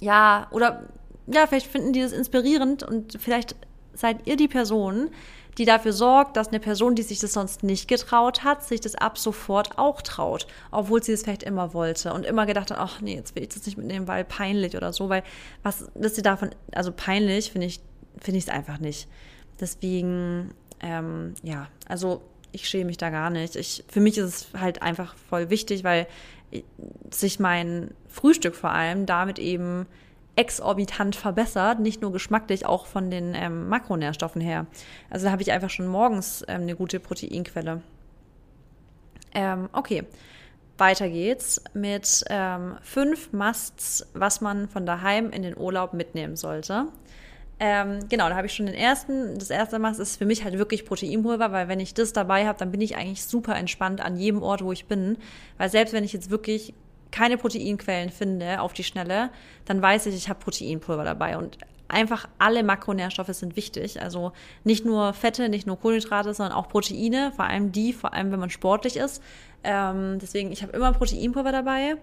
ja, oder ja, vielleicht finden die das inspirierend und vielleicht seid ihr die Person, die dafür sorgt, dass eine Person, die sich das sonst nicht getraut hat, sich das ab sofort auch traut, obwohl sie es vielleicht immer wollte und immer gedacht hat, ach nee, jetzt will ich das nicht mitnehmen, weil peinlich oder so, weil was wisst ihr davon, also peinlich finde ich finde ich es einfach nicht. Deswegen ähm, ja, also ich schäme mich da gar nicht. Ich, für mich ist es halt einfach voll wichtig, weil sich mein Frühstück vor allem damit eben exorbitant verbessert, nicht nur geschmacklich, auch von den ähm, Makronährstoffen her. Also da habe ich einfach schon morgens ähm, eine gute Proteinquelle. Ähm, okay. weiter geht's mit ähm, fünf Musts, was man von daheim in den Urlaub mitnehmen sollte. Ähm, genau, da habe ich schon den ersten. Das erste Mast ist für mich halt wirklich Proteinpulver, weil wenn ich das dabei habe, dann bin ich eigentlich super entspannt an jedem Ort, wo ich bin. Weil selbst wenn ich jetzt wirklich keine Proteinquellen finde auf die Schnelle, dann weiß ich, ich habe Proteinpulver dabei. Und einfach alle Makronährstoffe sind wichtig. Also nicht nur Fette, nicht nur Kohlenhydrate, sondern auch Proteine, vor allem die, vor allem wenn man sportlich ist. Ähm, deswegen, ich habe immer Proteinpulver dabei.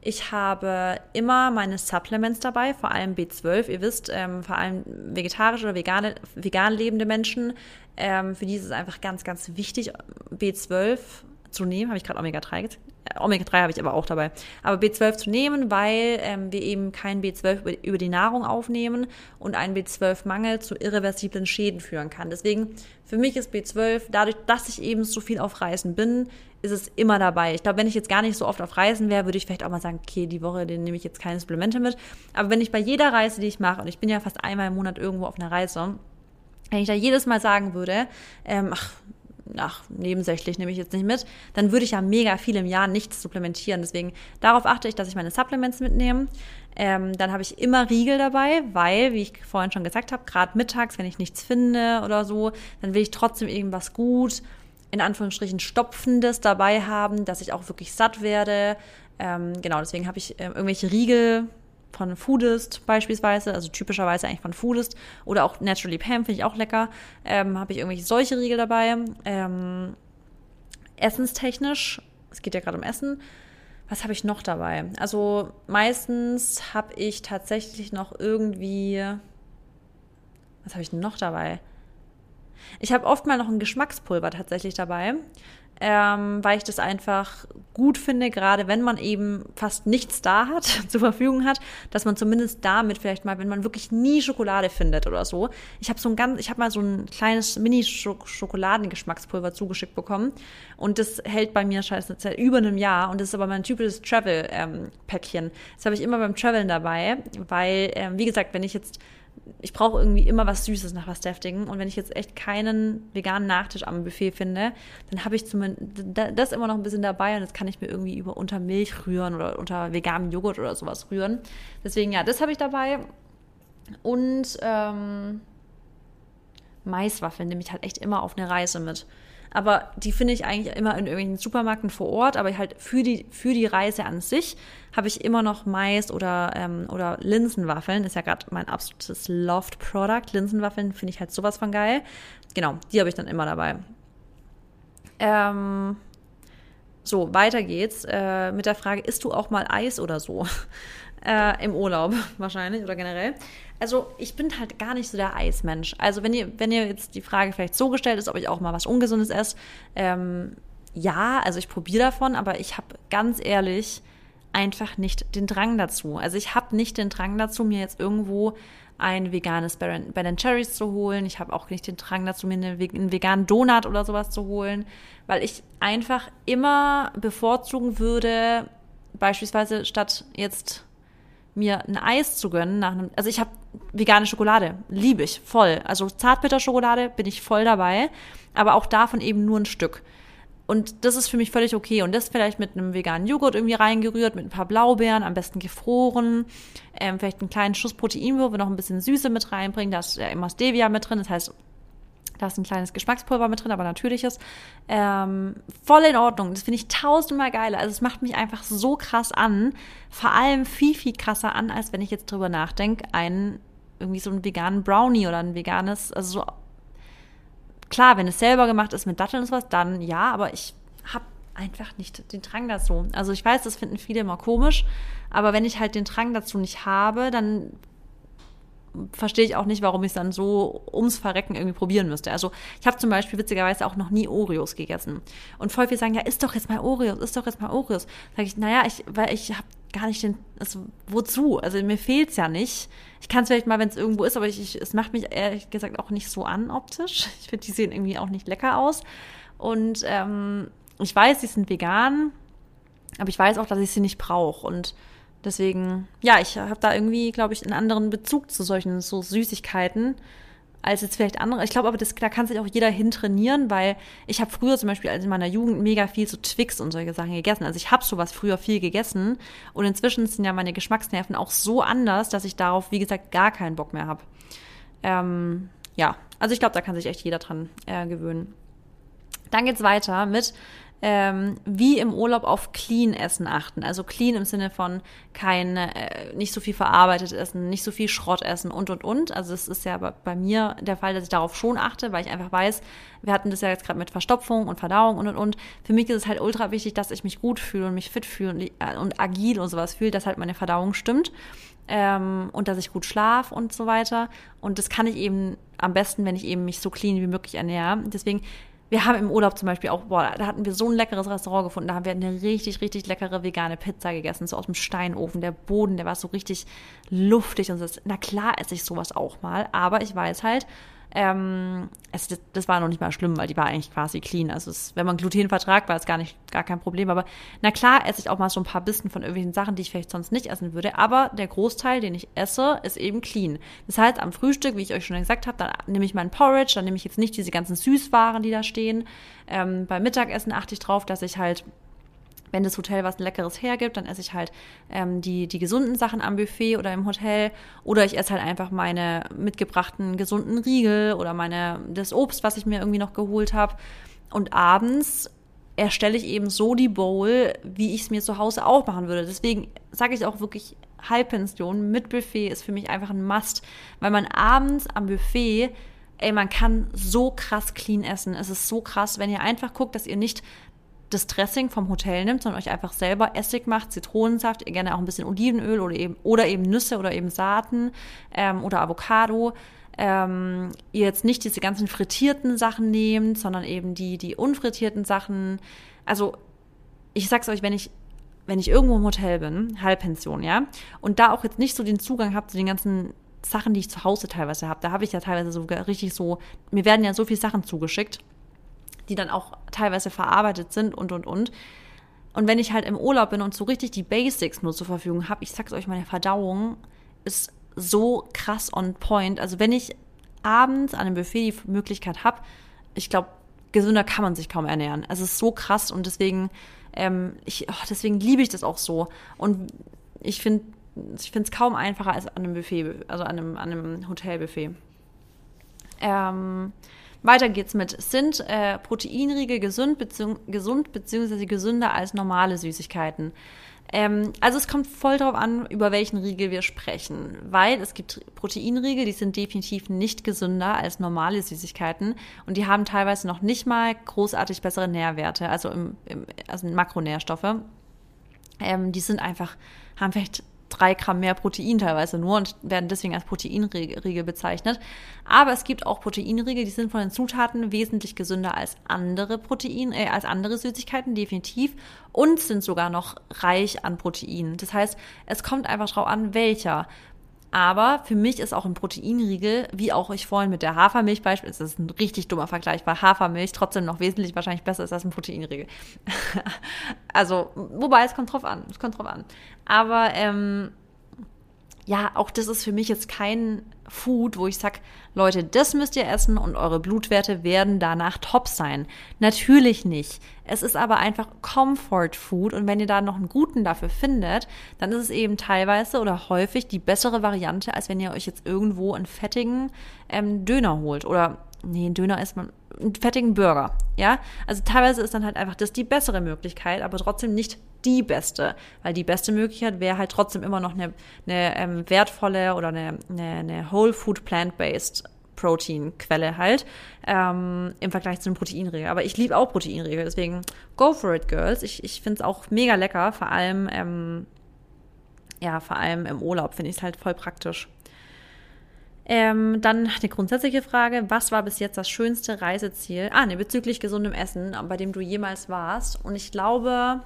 Ich habe immer meine Supplements dabei, vor allem B12. Ihr wisst, ähm, vor allem vegetarische oder vegane, vegan lebende Menschen, ähm, für die ist es einfach ganz, ganz wichtig, B12 zu nehmen. Habe ich gerade Omega-3 gesagt? Omega-3 habe ich aber auch dabei. Aber B12 zu nehmen, weil ähm, wir eben kein B12 über, die Nahrung aufnehmen und ein B12-Mangel zu irreversiblen Schäden führen kann. Deswegen, für mich ist B12, dadurch, dass ich eben so viel auf Reisen bin, ist es immer dabei. Ich glaube, wenn ich jetzt gar nicht so oft auf Reisen wäre, würde ich vielleicht auch mal sagen, okay, die Woche, den nehme ich jetzt keine Supplemente mit. Aber wenn ich bei jeder Reise, die ich mache, und ich bin ja fast einmal im Monat irgendwo auf einer Reise, wenn ich da jedes Mal sagen würde, ähm, ach, ach, nebensächlich nehme ich jetzt nicht mit, dann würde ich ja mega viel im Jahr nichts supplementieren. Deswegen darauf achte ich, dass ich meine Supplements mitnehme. Ähm, dann habe ich immer Riegel dabei, weil, wie ich vorhin schon gesagt habe, gerade mittags, wenn ich nichts finde oder so, dann will ich trotzdem irgendwas gut, in Anführungsstrichen Stopfendes dabei haben, dass ich auch wirklich satt werde. Ähm, genau, deswegen habe ich äh, irgendwelche Riegel von Foodist beispielsweise, also typischerweise eigentlich von Foodist oder auch Naturally Pam finde ich auch lecker. Ähm, habe ich irgendwelche solche Riegel dabei. Ähm, essenstechnisch, es geht ja gerade um Essen. Was habe ich noch dabei? Also meistens habe ich tatsächlich noch irgendwie. Was habe ich noch dabei? Ich habe oft mal noch ein Geschmackspulver tatsächlich dabei ähm, weil ich das einfach gut finde, gerade wenn man eben fast nichts da hat, zur Verfügung hat, dass man zumindest damit vielleicht mal, wenn man wirklich nie Schokolade findet oder so. Ich habe so ein ganz, ich habe mal so ein kleines Mini-Schokoladengeschmackspulver zugeschickt bekommen und das hält bei mir scheiße seit über einem Jahr und das ist aber mein typisches Travel-Päckchen. Ähm, das habe ich immer beim Traveln dabei, weil, ähm, wie gesagt, wenn ich jetzt ich brauche irgendwie immer was Süßes nach was Deftigen. Und wenn ich jetzt echt keinen veganen Nachtisch am Buffet finde, dann habe ich zumindest das immer noch ein bisschen dabei und das kann ich mir irgendwie über unter Milch rühren oder unter veganem Joghurt oder sowas rühren. Deswegen, ja, das habe ich dabei. Und ähm, Maiswaffeln nehme ich halt echt immer auf eine Reise mit. Aber die finde ich eigentlich immer in irgendwelchen Supermärkten vor Ort. Aber halt für die, für die Reise an sich habe ich immer noch Mais oder, ähm, oder Linsenwaffeln. Ist ja gerade mein absolutes Loved Product. Linsenwaffeln finde ich halt sowas von geil. Genau, die habe ich dann immer dabei. Ähm, so, weiter geht's äh, mit der Frage, isst du auch mal Eis oder so? Äh, Im Urlaub wahrscheinlich oder generell. Also ich bin halt gar nicht so der Eismensch. Also wenn ihr, wenn ihr jetzt die Frage vielleicht so gestellt ist, ob ich auch mal was Ungesundes esse, ähm, ja, also ich probiere davon, aber ich habe ganz ehrlich einfach nicht den Drang dazu. Also ich habe nicht den Drang dazu, mir jetzt irgendwo ein veganes Ben Cherries zu holen. Ich habe auch nicht den Drang dazu, mir einen veganen Donut oder sowas zu holen, weil ich einfach immer bevorzugen würde, beispielsweise statt jetzt mir ein Eis zu gönnen nach einem, also ich habe vegane Schokolade, liebe ich voll. Also Zartbitterschokolade bin ich voll dabei, aber auch davon eben nur ein Stück. Und das ist für mich völlig okay. Und das vielleicht mit einem veganen Joghurt irgendwie reingerührt, mit ein paar Blaubeeren, am besten gefroren. Ähm, vielleicht einen kleinen Schuss Proteinwürfe, noch ein bisschen Süße mit reinbringen. Da ist ja immer Stevia mit drin. Das heißt, da ist ein kleines Geschmackspulver mit drin, aber natürliches. Ähm, voll in Ordnung. Das finde ich tausendmal geiler. Also es macht mich einfach so krass an. Vor allem viel, viel krasser an, als wenn ich jetzt drüber nachdenke, einen irgendwie so einen veganen Brownie oder ein veganes, also so klar, wenn es selber gemacht ist mit Datteln und sowas, dann ja, aber ich habe einfach nicht den Drang dazu. Also ich weiß, das finden viele immer komisch, aber wenn ich halt den Drang dazu nicht habe, dann verstehe ich auch nicht, warum ich es dann so ums Verrecken irgendwie probieren müsste. Also ich habe zum Beispiel witzigerweise auch noch nie Oreos gegessen. Und voll viele sagen, ja, isst doch jetzt mal Oreos, isst doch jetzt mal Oreos. Sag ich, naja, ich, weil ich habe gar nicht den, also wozu? Also mir fehlt's ja nicht. Ich kann es vielleicht mal, wenn es irgendwo ist, aber ich, ich, es macht mich ehrlich gesagt auch nicht so an optisch. Ich finde, die sehen irgendwie auch nicht lecker aus. Und ähm, ich weiß, sie sind vegan, aber ich weiß auch, dass ich sie nicht brauche. Und Deswegen, ja, ich habe da irgendwie, glaube ich, einen anderen Bezug zu solchen so Süßigkeiten. als jetzt vielleicht andere. Ich glaube aber, das, da kann sich auch jeder hintrainieren, weil ich habe früher zum Beispiel also in meiner Jugend mega viel so Twix und solche Sachen gegessen. Also ich habe sowas früher viel gegessen und inzwischen sind ja meine Geschmacksnerven auch so anders, dass ich darauf, wie gesagt, gar keinen Bock mehr habe. Ähm, ja, also ich glaube, da kann sich echt jeder dran äh, gewöhnen. Dann geht's weiter mit ähm, wie im Urlaub auf Clean Essen achten. Also clean im Sinne von kein, äh, nicht so viel verarbeitetes Essen, nicht so viel Schrott essen und und und. Also es ist ja bei, mir der Fall, dass ich darauf schon achte, weil ich einfach weiß, wir hatten das ja jetzt gerade mit Verstopfung und Verdauung und und und. Für mich ist es halt ultra wichtig, dass ich mich gut fühle und mich fit fühle und, äh, und agil und sowas fühle, dass halt meine Verdauung stimmt. Ähm, und dass ich gut schlafe und so weiter. Und das kann ich eben am besten, wenn ich eben mich so clean wie möglich ernähre. Deswegen wir haben im Urlaub zum Beispiel auch, boah, da hatten wir so ein leckeres Restaurant gefunden. Da haben wir eine richtig, richtig leckere vegane Pizza gegessen, so aus dem Steinofen. Der Boden, der war so richtig luftig und so. Na klar esse ich sowas auch mal, aber ich weiß halt, ähm, es, das, war noch nicht mal schlimm, weil die war eigentlich quasi clean. Also es, wenn man Gluten vertragt, war es gar nicht gar kein Problem. Aber na klar esse ich auch mal so ein paar Bissen von irgendwelchen Sachen, die ich vielleicht sonst nicht essen würde. Aber der Großteil, den ich esse, ist eben clean. Das heißt, am Frühstück, wie ich euch schon gesagt habe, dann nehme ich meinen Porridge, dann nehme ich jetzt nicht diese ganzen Süßwaren, die da stehen. Ähm, beim Mittagessen achte ich drauf, dass ich halt wenn das Hotel was Leckeres hergibt, dann esse ich halt ähm, die, die gesunden Sachen am Buffet oder im Hotel. Oder ich esse halt einfach meine mitgebrachten gesunden Riegel oder meine, das Obst, was ich mir irgendwie noch geholt habe. Und abends erstelle ich eben so die Bowl, wie ich es mir zu Hause auch machen würde. Deswegen sage ich auch wirklich, Halbpension mit Buffet ist für mich einfach ein Must, weil man abends am Buffet ey, man kann so krass clean essen. Es ist so krass, wenn ihr einfach guckt, dass ihr nicht das Dressing vom Hotel nimmt, sondern euch einfach selber Essig macht, Zitronensaft, gerne auch ein bisschen Olivenöl oder eben, oder eben Nüsse oder eben Saaten ähm, oder Avocado. Ähm, ihr jetzt nicht diese ganzen frittierten Sachen nehmt, sondern eben die, die unfrittierten Sachen. Also, ich sag's euch, wenn ich, wenn ich irgendwo im Hotel bin, Halbpension, ja, und da auch jetzt nicht so den Zugang habt zu den ganzen Sachen, die ich zu Hause teilweise habe, da habe ich ja teilweise sogar richtig so, mir werden ja so viele Sachen zugeschickt die dann auch teilweise verarbeitet sind und, und, und. Und wenn ich halt im Urlaub bin und so richtig die Basics nur zur Verfügung habe, ich sag's euch, meine Verdauung ist so krass on point. Also wenn ich abends an einem Buffet die Möglichkeit habe, ich glaube, gesünder kann man sich kaum ernähren. Also es ist so krass und deswegen, ähm, ich, oh, deswegen liebe ich das auch so. Und ich finde ich finde es kaum einfacher als an einem Buffet, also an einem, an einem Hotelbuffet. Ähm, weiter geht's mit, sind äh, Proteinriegel gesund, bezieh gesund bzw. gesünder als normale Süßigkeiten? Ähm, also es kommt voll drauf an, über welchen Riegel wir sprechen, weil es gibt Proteinriegel, die sind definitiv nicht gesünder als normale Süßigkeiten und die haben teilweise noch nicht mal großartig bessere Nährwerte, also im, im also Makronährstoffe. Ähm, die sind einfach, haben vielleicht drei Gramm mehr Protein teilweise nur und werden deswegen als Proteinriegel bezeichnet. Aber es gibt auch Proteinriegel, die sind von den Zutaten wesentlich gesünder als andere Protein, äh, als andere Süßigkeiten, definitiv, und sind sogar noch reich an Protein. Das heißt, es kommt einfach drauf an, welcher. Aber für mich ist auch ein Proteinriegel, wie auch ich vorhin mit der Hafermilch beispielsweise, das ist ein richtig dummer Vergleich, weil Hafermilch trotzdem noch wesentlich wahrscheinlich besser ist als ein Proteinriegel. also, wobei es kommt drauf an, es kommt drauf an. Aber ähm, ja, auch das ist für mich jetzt kein Food, wo ich sage, Leute, das müsst ihr essen und eure Blutwerte werden danach top sein. Natürlich nicht. Es ist aber einfach Comfort Food und wenn ihr da noch einen guten dafür findet, dann ist es eben teilweise oder häufig die bessere Variante, als wenn ihr euch jetzt irgendwo einen fettigen ähm, Döner holt oder nee, ein Döner ist man einen fettigen Burger, ja? Also teilweise ist dann halt einfach das die bessere Möglichkeit, aber trotzdem nicht die beste, weil die beste Möglichkeit wäre halt trotzdem immer noch eine, eine ähm, wertvolle oder eine, eine, eine Whole Food Plant-Based Proteinquelle halt ähm, im Vergleich zu einem Proteinriegel. Aber ich liebe auch Proteinriegel, deswegen go for it, Girls. Ich, ich finde es auch mega lecker, vor allem ähm, ja, vor allem im Urlaub finde ich es halt voll praktisch. Ähm, dann eine grundsätzliche Frage: Was war bis jetzt das schönste Reiseziel? Ah, ne, bezüglich gesundem Essen, bei dem du jemals warst. Und ich glaube,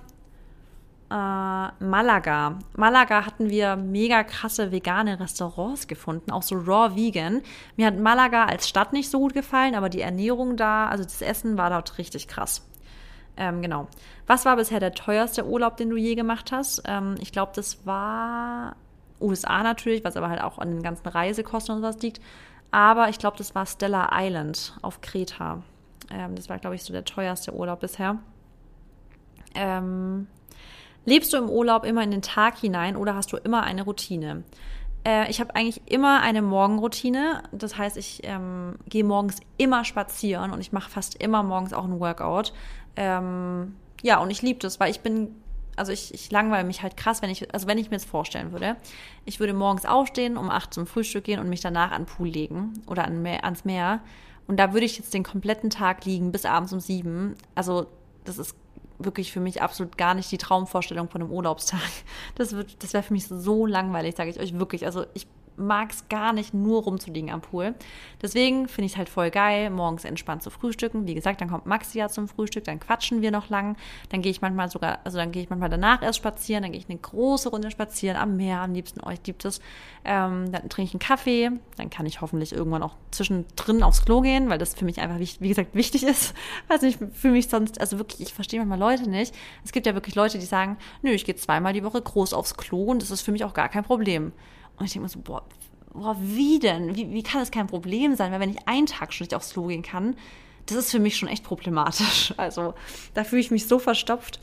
äh, Malaga. Malaga hatten wir mega krasse vegane Restaurants gefunden, auch so raw vegan. Mir hat Malaga als Stadt nicht so gut gefallen, aber die Ernährung da, also das Essen war dort richtig krass. Ähm, genau. Was war bisher der teuerste Urlaub, den du je gemacht hast? Ähm, ich glaube, das war USA natürlich, was aber halt auch an den ganzen Reisekosten und sowas liegt. Aber ich glaube, das war Stella Island auf Kreta. Ähm, das war, glaube ich, so der teuerste Urlaub bisher. Ähm, lebst du im Urlaub immer in den Tag hinein oder hast du immer eine Routine? Äh, ich habe eigentlich immer eine Morgenroutine. Das heißt, ich ähm, gehe morgens immer spazieren und ich mache fast immer morgens auch ein Workout. Ähm, ja, und ich liebe das, weil ich bin, also ich, ich langweile mich halt krass, wenn ich, also wenn ich mir das vorstellen würde. Ich würde morgens aufstehen, um acht zum Frühstück gehen und mich danach an den Pool legen oder an ans Meer. Und da würde ich jetzt den kompletten Tag liegen bis abends um sieben. Also das ist wirklich für mich absolut gar nicht die Traumvorstellung von einem Urlaubstag. Das, das wäre für mich so langweilig, sage ich euch wirklich. Also ich mag es gar nicht, nur rumzuliegen am Pool. Deswegen finde ich es halt voll geil, morgens entspannt zu frühstücken. Wie gesagt, dann kommt Maxi ja zum Frühstück, dann quatschen wir noch lang. Dann gehe ich manchmal sogar, also dann gehe ich manchmal danach erst spazieren, dann gehe ich eine große Runde spazieren am Meer, am liebsten euch gibt es. Ähm, dann trinke ich einen Kaffee, dann kann ich hoffentlich irgendwann auch zwischendrin aufs Klo gehen, weil das für mich einfach, wie gesagt, wichtig ist. Also ich fühle mich sonst, also wirklich, ich verstehe manchmal Leute nicht. Es gibt ja wirklich Leute, die sagen, nö, ich gehe zweimal die Woche groß aufs Klo und das ist für mich auch gar kein Problem. Und ich denke mir so, boah, boah, wie denn? Wie, wie kann das kein Problem sein? Weil wenn ich einen Tag schon nicht aufs Klo gehen kann, das ist für mich schon echt problematisch. Also da fühle ich mich so verstopft.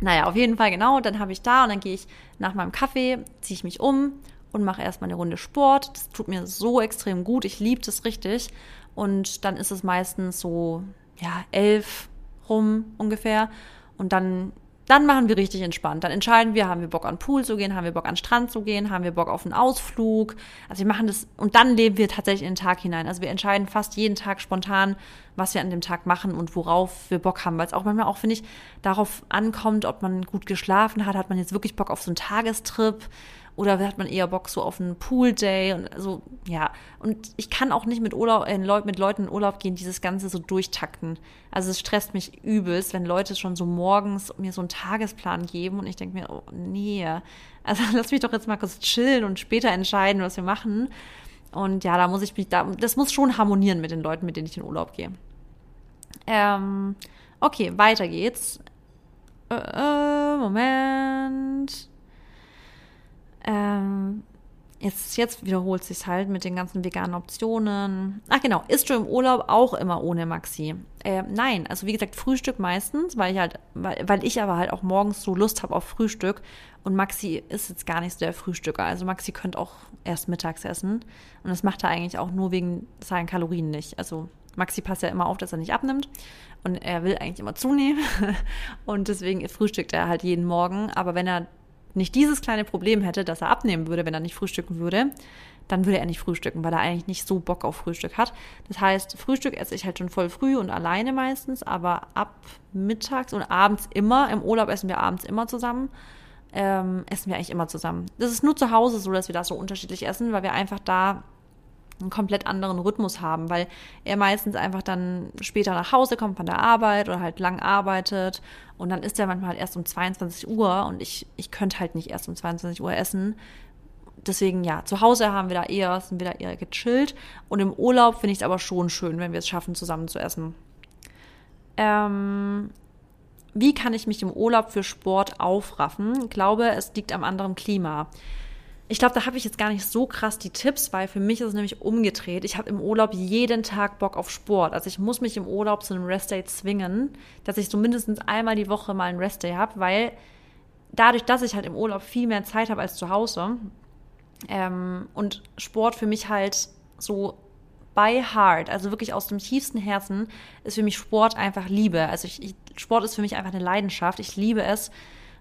Naja, auf jeden Fall genau. Dann habe ich da und dann gehe ich nach meinem Kaffee, ziehe ich mich um und mache erstmal eine Runde Sport. Das tut mir so extrem gut. Ich liebe das richtig. Und dann ist es meistens so, ja, elf rum ungefähr. Und dann dann machen wir richtig entspannt. Dann entscheiden wir, haben wir Bock an Pool zu gehen, haben wir Bock an Strand zu gehen, haben wir Bock auf einen Ausflug. Also wir machen das und dann leben wir tatsächlich in den Tag hinein. Also wir entscheiden fast jeden Tag spontan, was wir an dem Tag machen und worauf wir Bock haben. Weil es auch manchmal auch, finde ich, darauf ankommt, ob man gut geschlafen hat, hat man jetzt wirklich Bock auf so einen Tagestrip oder hat man eher Bock so auf einen Pool-Day und so, ja. Und ich kann auch nicht mit, Urlaub, äh, mit Leuten in Urlaub gehen, dieses Ganze so durchtakten. Also es stresst mich übelst, wenn Leute schon so morgens mir so einen Tagesplan geben und ich denke mir, oh nee, also lass mich doch jetzt mal kurz chillen und später entscheiden, was wir machen. Und ja, da muss ich mich, da, das muss schon harmonieren mit den Leuten, mit denen ich in Urlaub gehe. Ähm, okay, weiter geht's. Äh, äh, Moment. Ähm, jetzt, jetzt wiederholt sich halt mit den ganzen veganen Optionen. Ach genau, isst du im Urlaub auch immer ohne Maxi? Äh, nein, also wie gesagt, Frühstück meistens, weil ich halt, weil, weil ich aber halt auch morgens so Lust habe auf Frühstück und Maxi ist jetzt gar nicht so der Frühstücker. Also Maxi könnte auch erst mittags essen und das macht er eigentlich auch nur wegen seinen Kalorien nicht. Also Maxi passt ja immer auf, dass er nicht abnimmt und er will eigentlich immer zunehmen und deswegen frühstückt er halt jeden Morgen. Aber wenn er nicht dieses kleine Problem hätte, dass er abnehmen würde, wenn er nicht frühstücken würde, dann würde er nicht frühstücken, weil er eigentlich nicht so Bock auf Frühstück hat. Das heißt, Frühstück esse ich halt schon voll früh und alleine meistens, aber ab mittags und abends immer, im Urlaub essen wir abends immer zusammen, ähm, essen wir eigentlich immer zusammen. Das ist nur zu Hause so, dass wir da so unterschiedlich essen, weil wir einfach da einen komplett anderen Rhythmus haben, weil er meistens einfach dann später nach Hause kommt von der Arbeit oder halt lang arbeitet und dann ist er manchmal erst um 22 Uhr und ich, ich könnte halt nicht erst um 22 Uhr essen. Deswegen ja, zu Hause haben wir da eher, sind wir da eher gechillt und im Urlaub finde ich es aber schon schön, wenn wir es schaffen, zusammen zu essen. Ähm, wie kann ich mich im Urlaub für Sport aufraffen? Ich glaube, es liegt am anderen Klima. Ich glaube, da habe ich jetzt gar nicht so krass die Tipps, weil für mich ist es nämlich umgedreht. Ich habe im Urlaub jeden Tag Bock auf Sport. Also ich muss mich im Urlaub zu einem Restday zwingen, dass ich so mindestens einmal die Woche mal einen Restday habe, weil dadurch, dass ich halt im Urlaub viel mehr Zeit habe als zu Hause ähm, und Sport für mich halt so by heart, also wirklich aus dem tiefsten Herzen, ist für mich Sport einfach Liebe. Also ich, ich, Sport ist für mich einfach eine Leidenschaft. Ich liebe es.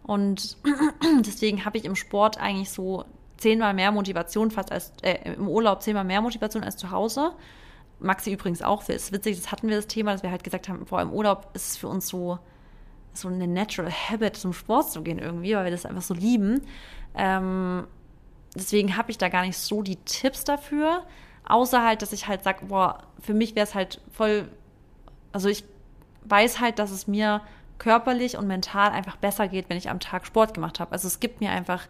Und deswegen habe ich im Sport eigentlich so zehnmal mehr Motivation fast als äh, im Urlaub zehnmal mehr Motivation als zu Hause. Maxi übrigens auch. Es ist witzig, das hatten wir das Thema, dass wir halt gesagt haben, vor allem im Urlaub ist es für uns so so eine natural habit, zum Sport zu gehen irgendwie, weil wir das einfach so lieben. Ähm, deswegen habe ich da gar nicht so die Tipps dafür, außer halt, dass ich halt sage, boah, für mich wäre es halt voll, also ich weiß halt, dass es mir körperlich und mental einfach besser geht, wenn ich am Tag Sport gemacht habe. Also es gibt mir einfach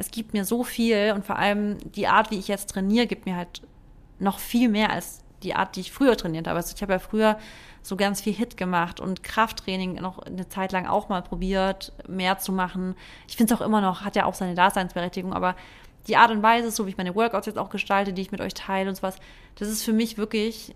es gibt mir so viel und vor allem die Art, wie ich jetzt trainiere, gibt mir halt noch viel mehr als die Art, die ich früher trainiert habe. Also ich habe ja früher so ganz viel Hit gemacht und Krafttraining noch eine Zeit lang auch mal probiert, mehr zu machen. Ich finde es auch immer noch, hat ja auch seine Daseinsberechtigung, aber die Art und Weise, so wie ich meine Workouts jetzt auch gestalte, die ich mit euch teile und sowas, das ist für mich wirklich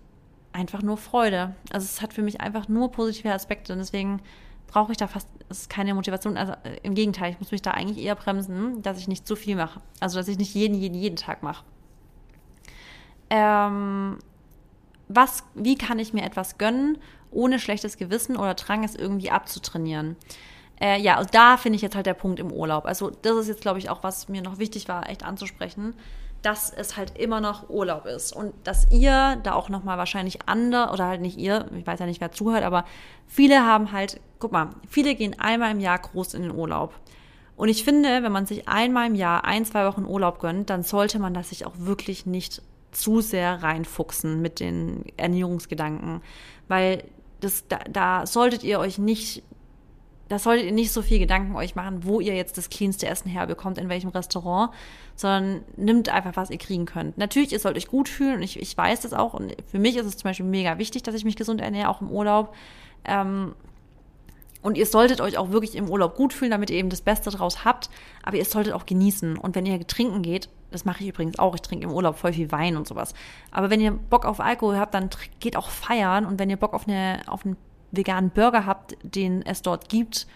einfach nur Freude. Also es hat für mich einfach nur positive Aspekte und deswegen brauche ich da fast ist keine Motivation. Also äh, im Gegenteil, ich muss mich da eigentlich eher bremsen, dass ich nicht zu viel mache. Also dass ich nicht jeden, jeden, jeden Tag mache. Ähm, was, wie kann ich mir etwas gönnen, ohne schlechtes Gewissen oder Drang, es irgendwie abzutrainieren? Äh, ja, und da finde ich jetzt halt der Punkt im Urlaub. Also das ist jetzt, glaube ich, auch, was mir noch wichtig war, echt anzusprechen dass es halt immer noch Urlaub ist und dass ihr da auch nochmal wahrscheinlich andere oder halt nicht ihr, ich weiß ja nicht, wer zuhört, aber viele haben halt, guck mal, viele gehen einmal im Jahr groß in den Urlaub. Und ich finde, wenn man sich einmal im Jahr ein, zwei Wochen Urlaub gönnt, dann sollte man das sich auch wirklich nicht zu sehr reinfuchsen mit den Ernährungsgedanken, weil das, da, da solltet ihr euch nicht da solltet ihr nicht so viel Gedanken euch machen, wo ihr jetzt das cleanste Essen herbekommt, in welchem Restaurant, sondern nimmt einfach, was ihr kriegen könnt. Natürlich, ihr sollt euch gut fühlen und ich, ich weiß das auch und für mich ist es zum Beispiel mega wichtig, dass ich mich gesund ernähre, auch im Urlaub. Ähm, und ihr solltet euch auch wirklich im Urlaub gut fühlen, damit ihr eben das Beste draus habt, aber ihr solltet auch genießen. Und wenn ihr trinken geht, das mache ich übrigens auch, ich trinke im Urlaub voll viel Wein und sowas. Aber wenn ihr Bock auf Alkohol habt, dann geht auch feiern und wenn ihr Bock auf eine, auf einen veganen Burger habt, den es dort gibt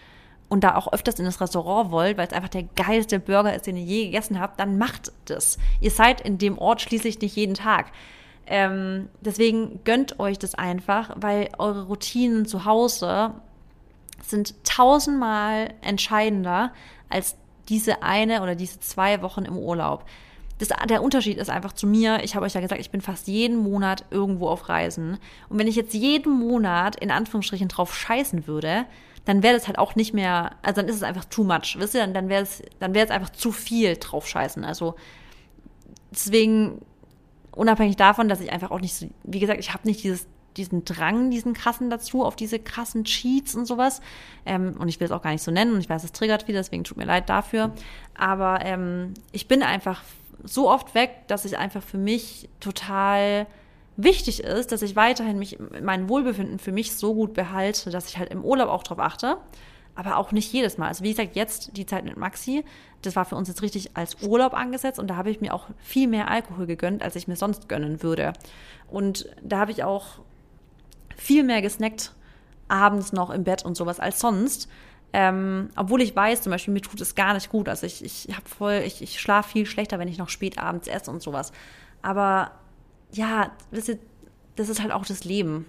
und da auch öfters in das Restaurant wollt, weil es einfach der geilste Burger ist, den ihr je gegessen habt, dann macht das. Ihr seid in dem Ort schließlich nicht jeden Tag. Ähm, deswegen gönnt euch das einfach, weil eure Routinen zu Hause sind tausendmal entscheidender als diese eine oder diese zwei Wochen im Urlaub das, der Unterschied ist einfach zu mir, ich habe euch ja gesagt, ich bin fast jeden Monat irgendwo auf Reisen. Und wenn ich jetzt jeden Monat in Anführungsstrichen drauf scheißen würde, dann wäre das halt auch nicht mehr, also dann ist es einfach too much, wisst ihr, dann, dann wäre es, dann wäre es einfach zu viel drauf scheißen. Also deswegen, unabhängig davon, dass ich einfach auch nicht so, wie gesagt, ich habe nicht dieses diesen Drang, diesen krassen dazu, auf diese krassen Cheats und sowas. Ähm, und ich will es auch gar nicht so nennen und ich weiß, es triggert wieder, deswegen tut mir leid dafür. Aber ähm, ich bin einfach so oft weg, dass ich einfach für mich total wichtig ist, dass ich weiterhin mich, mein Wohlbefinden für mich so gut behalte, dass ich halt im Urlaub auch drauf achte, aber auch nicht jedes Mal. Also wie gesagt, jetzt die Zeit mit Maxi, das war für uns jetzt richtig als Urlaub angesetzt und da habe ich mir auch viel mehr Alkohol gegönnt, als ich mir sonst gönnen würde. Und da habe ich auch viel mehr gesnackt abends noch im Bett und sowas als sonst, ähm, obwohl ich weiß, zum Beispiel, mir tut es gar nicht gut. Also ich, ich habe voll, ich, ich schlafe viel schlechter, wenn ich noch spät abends esse und sowas. Aber ja, wisst ihr, das ist halt auch das Leben.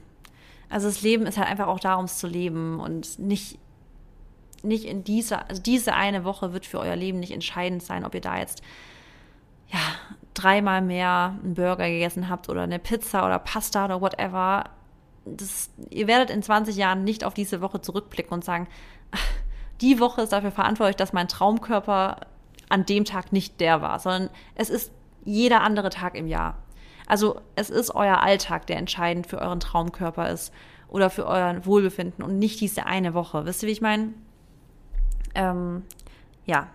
Also das Leben ist halt einfach auch da, um es zu leben und nicht, nicht in dieser, also diese eine Woche wird für euer Leben nicht entscheidend sein, ob ihr da jetzt ja dreimal mehr einen Burger gegessen habt oder eine Pizza oder Pasta oder whatever. Das, ihr werdet in 20 Jahren nicht auf diese Woche zurückblicken und sagen, die Woche ist dafür verantwortlich, dass mein Traumkörper an dem Tag nicht der war, sondern es ist jeder andere Tag im Jahr. Also es ist euer Alltag, der entscheidend für euren Traumkörper ist oder für euer Wohlbefinden und nicht diese eine Woche. Wisst ihr, wie ich meine? Ähm, ja,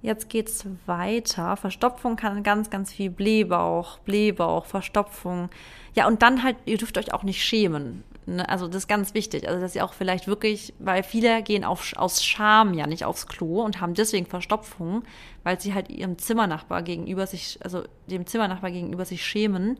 Jetzt geht's weiter. Verstopfung kann ganz, ganz viel Blähbauch, Blähbauch, Verstopfung. Ja, und dann halt, ihr dürft euch auch nicht schämen. Ne? Also das ist ganz wichtig. Also dass ihr auch vielleicht wirklich, weil viele gehen auf, aus Scham ja nicht aufs Klo und haben deswegen Verstopfung, weil sie halt ihrem Zimmernachbar gegenüber sich, also dem Zimmernachbar gegenüber sich schämen.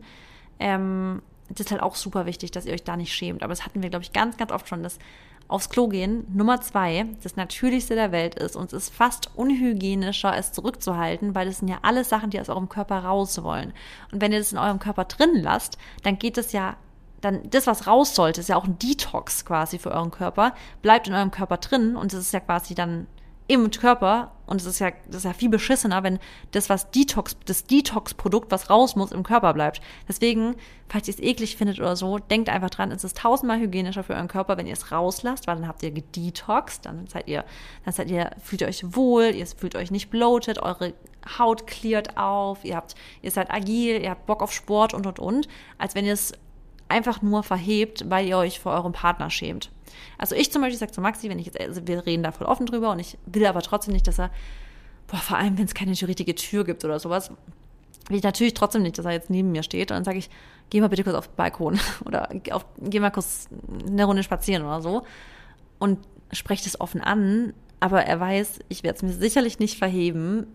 Ähm, das ist halt auch super wichtig, dass ihr euch da nicht schämt. Aber das hatten wir, glaube ich, ganz, ganz oft schon, dass aufs Klo gehen, Nummer zwei, das Natürlichste der Welt ist und es ist fast unhygienischer, es zurückzuhalten, weil das sind ja alles Sachen, die aus eurem Körper raus wollen. Und wenn ihr das in eurem Körper drin lasst, dann geht es ja dann das, was raus sollte, ist ja auch ein Detox quasi für euren Körper, bleibt in eurem Körper drin und es ist ja quasi dann im Körper und es ist ja, das ist ja viel beschissener, wenn das, was Detox, das Detox-Produkt, was raus muss, im Körper bleibt. Deswegen, falls ihr es eklig findet oder so, denkt einfach dran, es ist tausendmal hygienischer für euren Körper, wenn ihr es rauslasst, weil dann habt ihr gedetoxt, dann seid ihr, dann seid ihr, fühlt ihr euch wohl, ihr fühlt euch nicht bloated, eure Haut cleart auf, ihr habt, ihr seid agil, ihr habt Bock auf Sport und und und, als wenn ihr es einfach nur verhebt, weil ihr euch vor eurem Partner schämt. Also ich zum Beispiel sage zu Maxi, wenn ich jetzt, also wir reden da voll offen drüber und ich will aber trotzdem nicht, dass er, boah, vor allem wenn es keine richtige Tür gibt oder sowas, will ich natürlich trotzdem nicht, dass er jetzt neben mir steht und dann sage ich, geh mal bitte kurz auf den Balkon oder auf, geh mal kurz eine Runde spazieren oder so und spreche das offen an, aber er weiß, ich werde es mir sicherlich nicht verheben.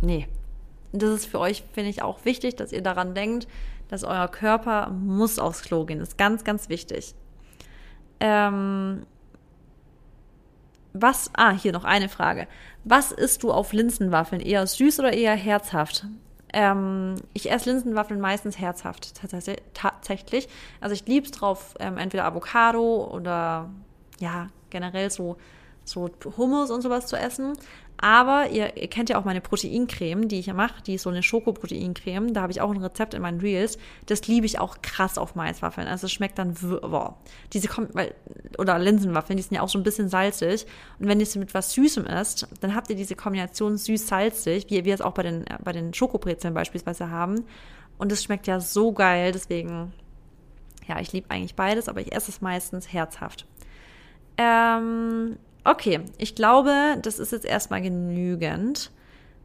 Nee, das ist für euch, finde ich, auch wichtig, dass ihr daran denkt, dass euer Körper muss aufs Klo gehen. Das ist ganz, ganz wichtig. Ähm, was, ah, hier noch eine Frage. Was isst du auf Linsenwaffeln? Eher süß oder eher herzhaft? Ähm, ich esse Linsenwaffeln meistens herzhaft, tatsächlich. Also ich liebe es drauf, ähm, entweder Avocado oder ja, generell so, so Hummus und sowas zu essen. Aber ihr, kennt ja auch meine Proteincreme, die ich mache, die ist so eine Schokoproteincreme. Da habe ich auch ein Rezept in meinen Reels. Das liebe ich auch krass auf Maiswaffeln. Also es schmeckt dann, boah, diese kommt, oder Linsenwaffeln, die sind ja auch so ein bisschen salzig. Und wenn ihr sie mit was Süßem isst, dann habt ihr diese Kombination süß-salzig, wie wir es auch bei den, bei den Schokobrezeln beispielsweise haben. Und es schmeckt ja so geil, deswegen, ja, ich liebe eigentlich beides, aber ich esse es meistens herzhaft. Ähm, Okay, ich glaube, das ist jetzt erstmal genügend,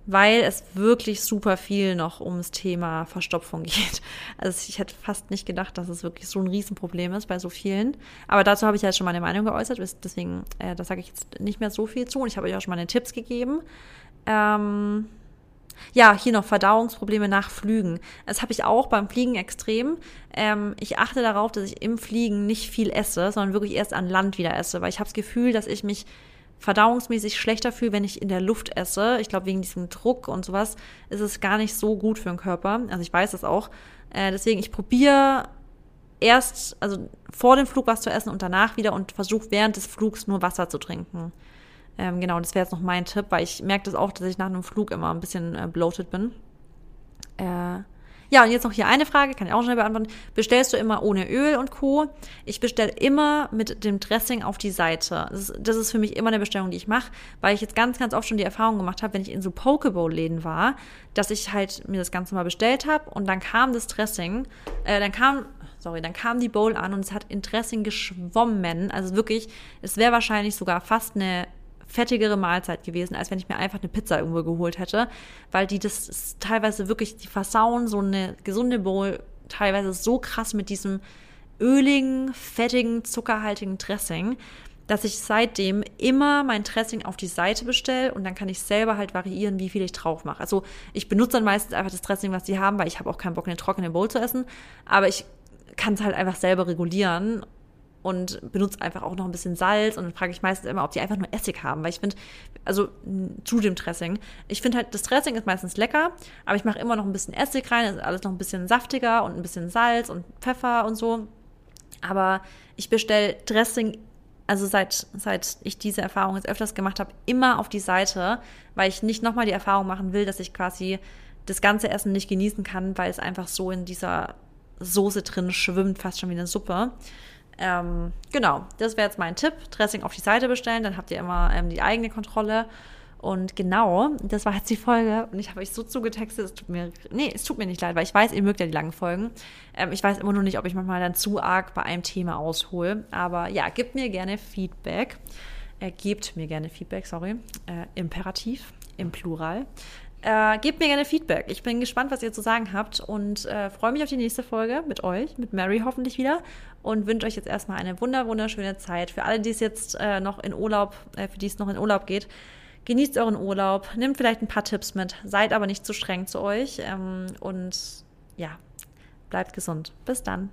weil es wirklich super viel noch ums Thema Verstopfung geht. Also ich hätte fast nicht gedacht, dass es wirklich so ein Riesenproblem ist bei so vielen. Aber dazu habe ich ja schon meine Meinung geäußert, deswegen, äh, da sage ich jetzt nicht mehr so viel zu und ich habe euch auch schon meine Tipps gegeben. Ähm, ja, hier noch Verdauungsprobleme nach Flügen. Das habe ich auch beim Fliegen extrem. Ähm, ich achte darauf, dass ich im Fliegen nicht viel esse, sondern wirklich erst an Land wieder esse, weil ich habe das Gefühl, dass ich mich verdauungsmäßig schlechter fühle, wenn ich in der Luft esse. Ich glaube, wegen diesem Druck und sowas ist es gar nicht so gut für den Körper. Also ich weiß das auch. Äh, deswegen, ich probiere erst, also vor dem Flug was zu essen und danach wieder und versuche während des Flugs nur Wasser zu trinken. Ähm, genau, das wäre jetzt noch mein Tipp, weil ich merke das auch, dass ich nach einem Flug immer ein bisschen äh, bloated bin. Äh, ja, und jetzt noch hier eine Frage, kann ich auch schnell beantworten. Bestellst du immer ohne Öl und Co? Ich bestelle immer mit dem Dressing auf die Seite. Das ist, das ist für mich immer eine Bestellung, die ich mache, weil ich jetzt ganz, ganz oft schon die Erfahrung gemacht habe, wenn ich in so Pokeball-Läden war, dass ich halt mir das Ganze mal bestellt habe und dann kam das Dressing, äh, dann kam sorry, dann kam die Bowl an und es hat in Dressing geschwommen. Also wirklich, es wäre wahrscheinlich sogar fast eine fettigere Mahlzeit gewesen, als wenn ich mir einfach eine Pizza irgendwo geholt hätte, weil die das teilweise wirklich, die versauen so eine gesunde Bowl teilweise so krass mit diesem öligen, fettigen, zuckerhaltigen Dressing, dass ich seitdem immer mein Dressing auf die Seite bestelle und dann kann ich selber halt variieren, wie viel ich drauf mache. Also ich benutze dann meistens einfach das Dressing, was die haben, weil ich habe auch keinen Bock, eine trockene Bowl zu essen, aber ich kann es halt einfach selber regulieren und benutze einfach auch noch ein bisschen Salz und dann frage ich meistens immer, ob die einfach nur Essig haben, weil ich finde, also zu dem Dressing, ich finde halt, das Dressing ist meistens lecker, aber ich mache immer noch ein bisschen Essig rein, ist alles noch ein bisschen saftiger und ein bisschen Salz und Pfeffer und so. Aber ich bestelle Dressing, also seit, seit ich diese Erfahrung jetzt öfters gemacht habe, immer auf die Seite, weil ich nicht nochmal die Erfahrung machen will, dass ich quasi das ganze Essen nicht genießen kann, weil es einfach so in dieser Soße drin schwimmt, fast schon wie eine Suppe. Ähm, genau, das wäre jetzt mein Tipp. Dressing auf die Seite bestellen, dann habt ihr immer ähm, die eigene Kontrolle. Und genau, das war jetzt die Folge. Und ich habe euch so zugetextet, es tut mir, nee, es tut mir nicht leid, weil ich weiß, ihr mögt ja die langen Folgen. Ähm, ich weiß immer nur nicht, ob ich manchmal dann zu arg bei einem Thema aushole. Aber ja, gebt mir gerne Feedback. Äh, gebt mir gerne Feedback, sorry. Äh, Imperativ, im Plural. Äh, gebt mir gerne Feedback. Ich bin gespannt, was ihr zu sagen habt und äh, freue mich auf die nächste Folge mit euch, mit Mary hoffentlich wieder und wünsche euch jetzt erstmal eine wunder wunderschöne Zeit. Für alle, die es jetzt äh, noch in Urlaub, äh, für die es noch in Urlaub geht, genießt euren Urlaub, nehmt vielleicht ein paar Tipps mit, seid aber nicht zu streng zu euch ähm, und ja, bleibt gesund. Bis dann.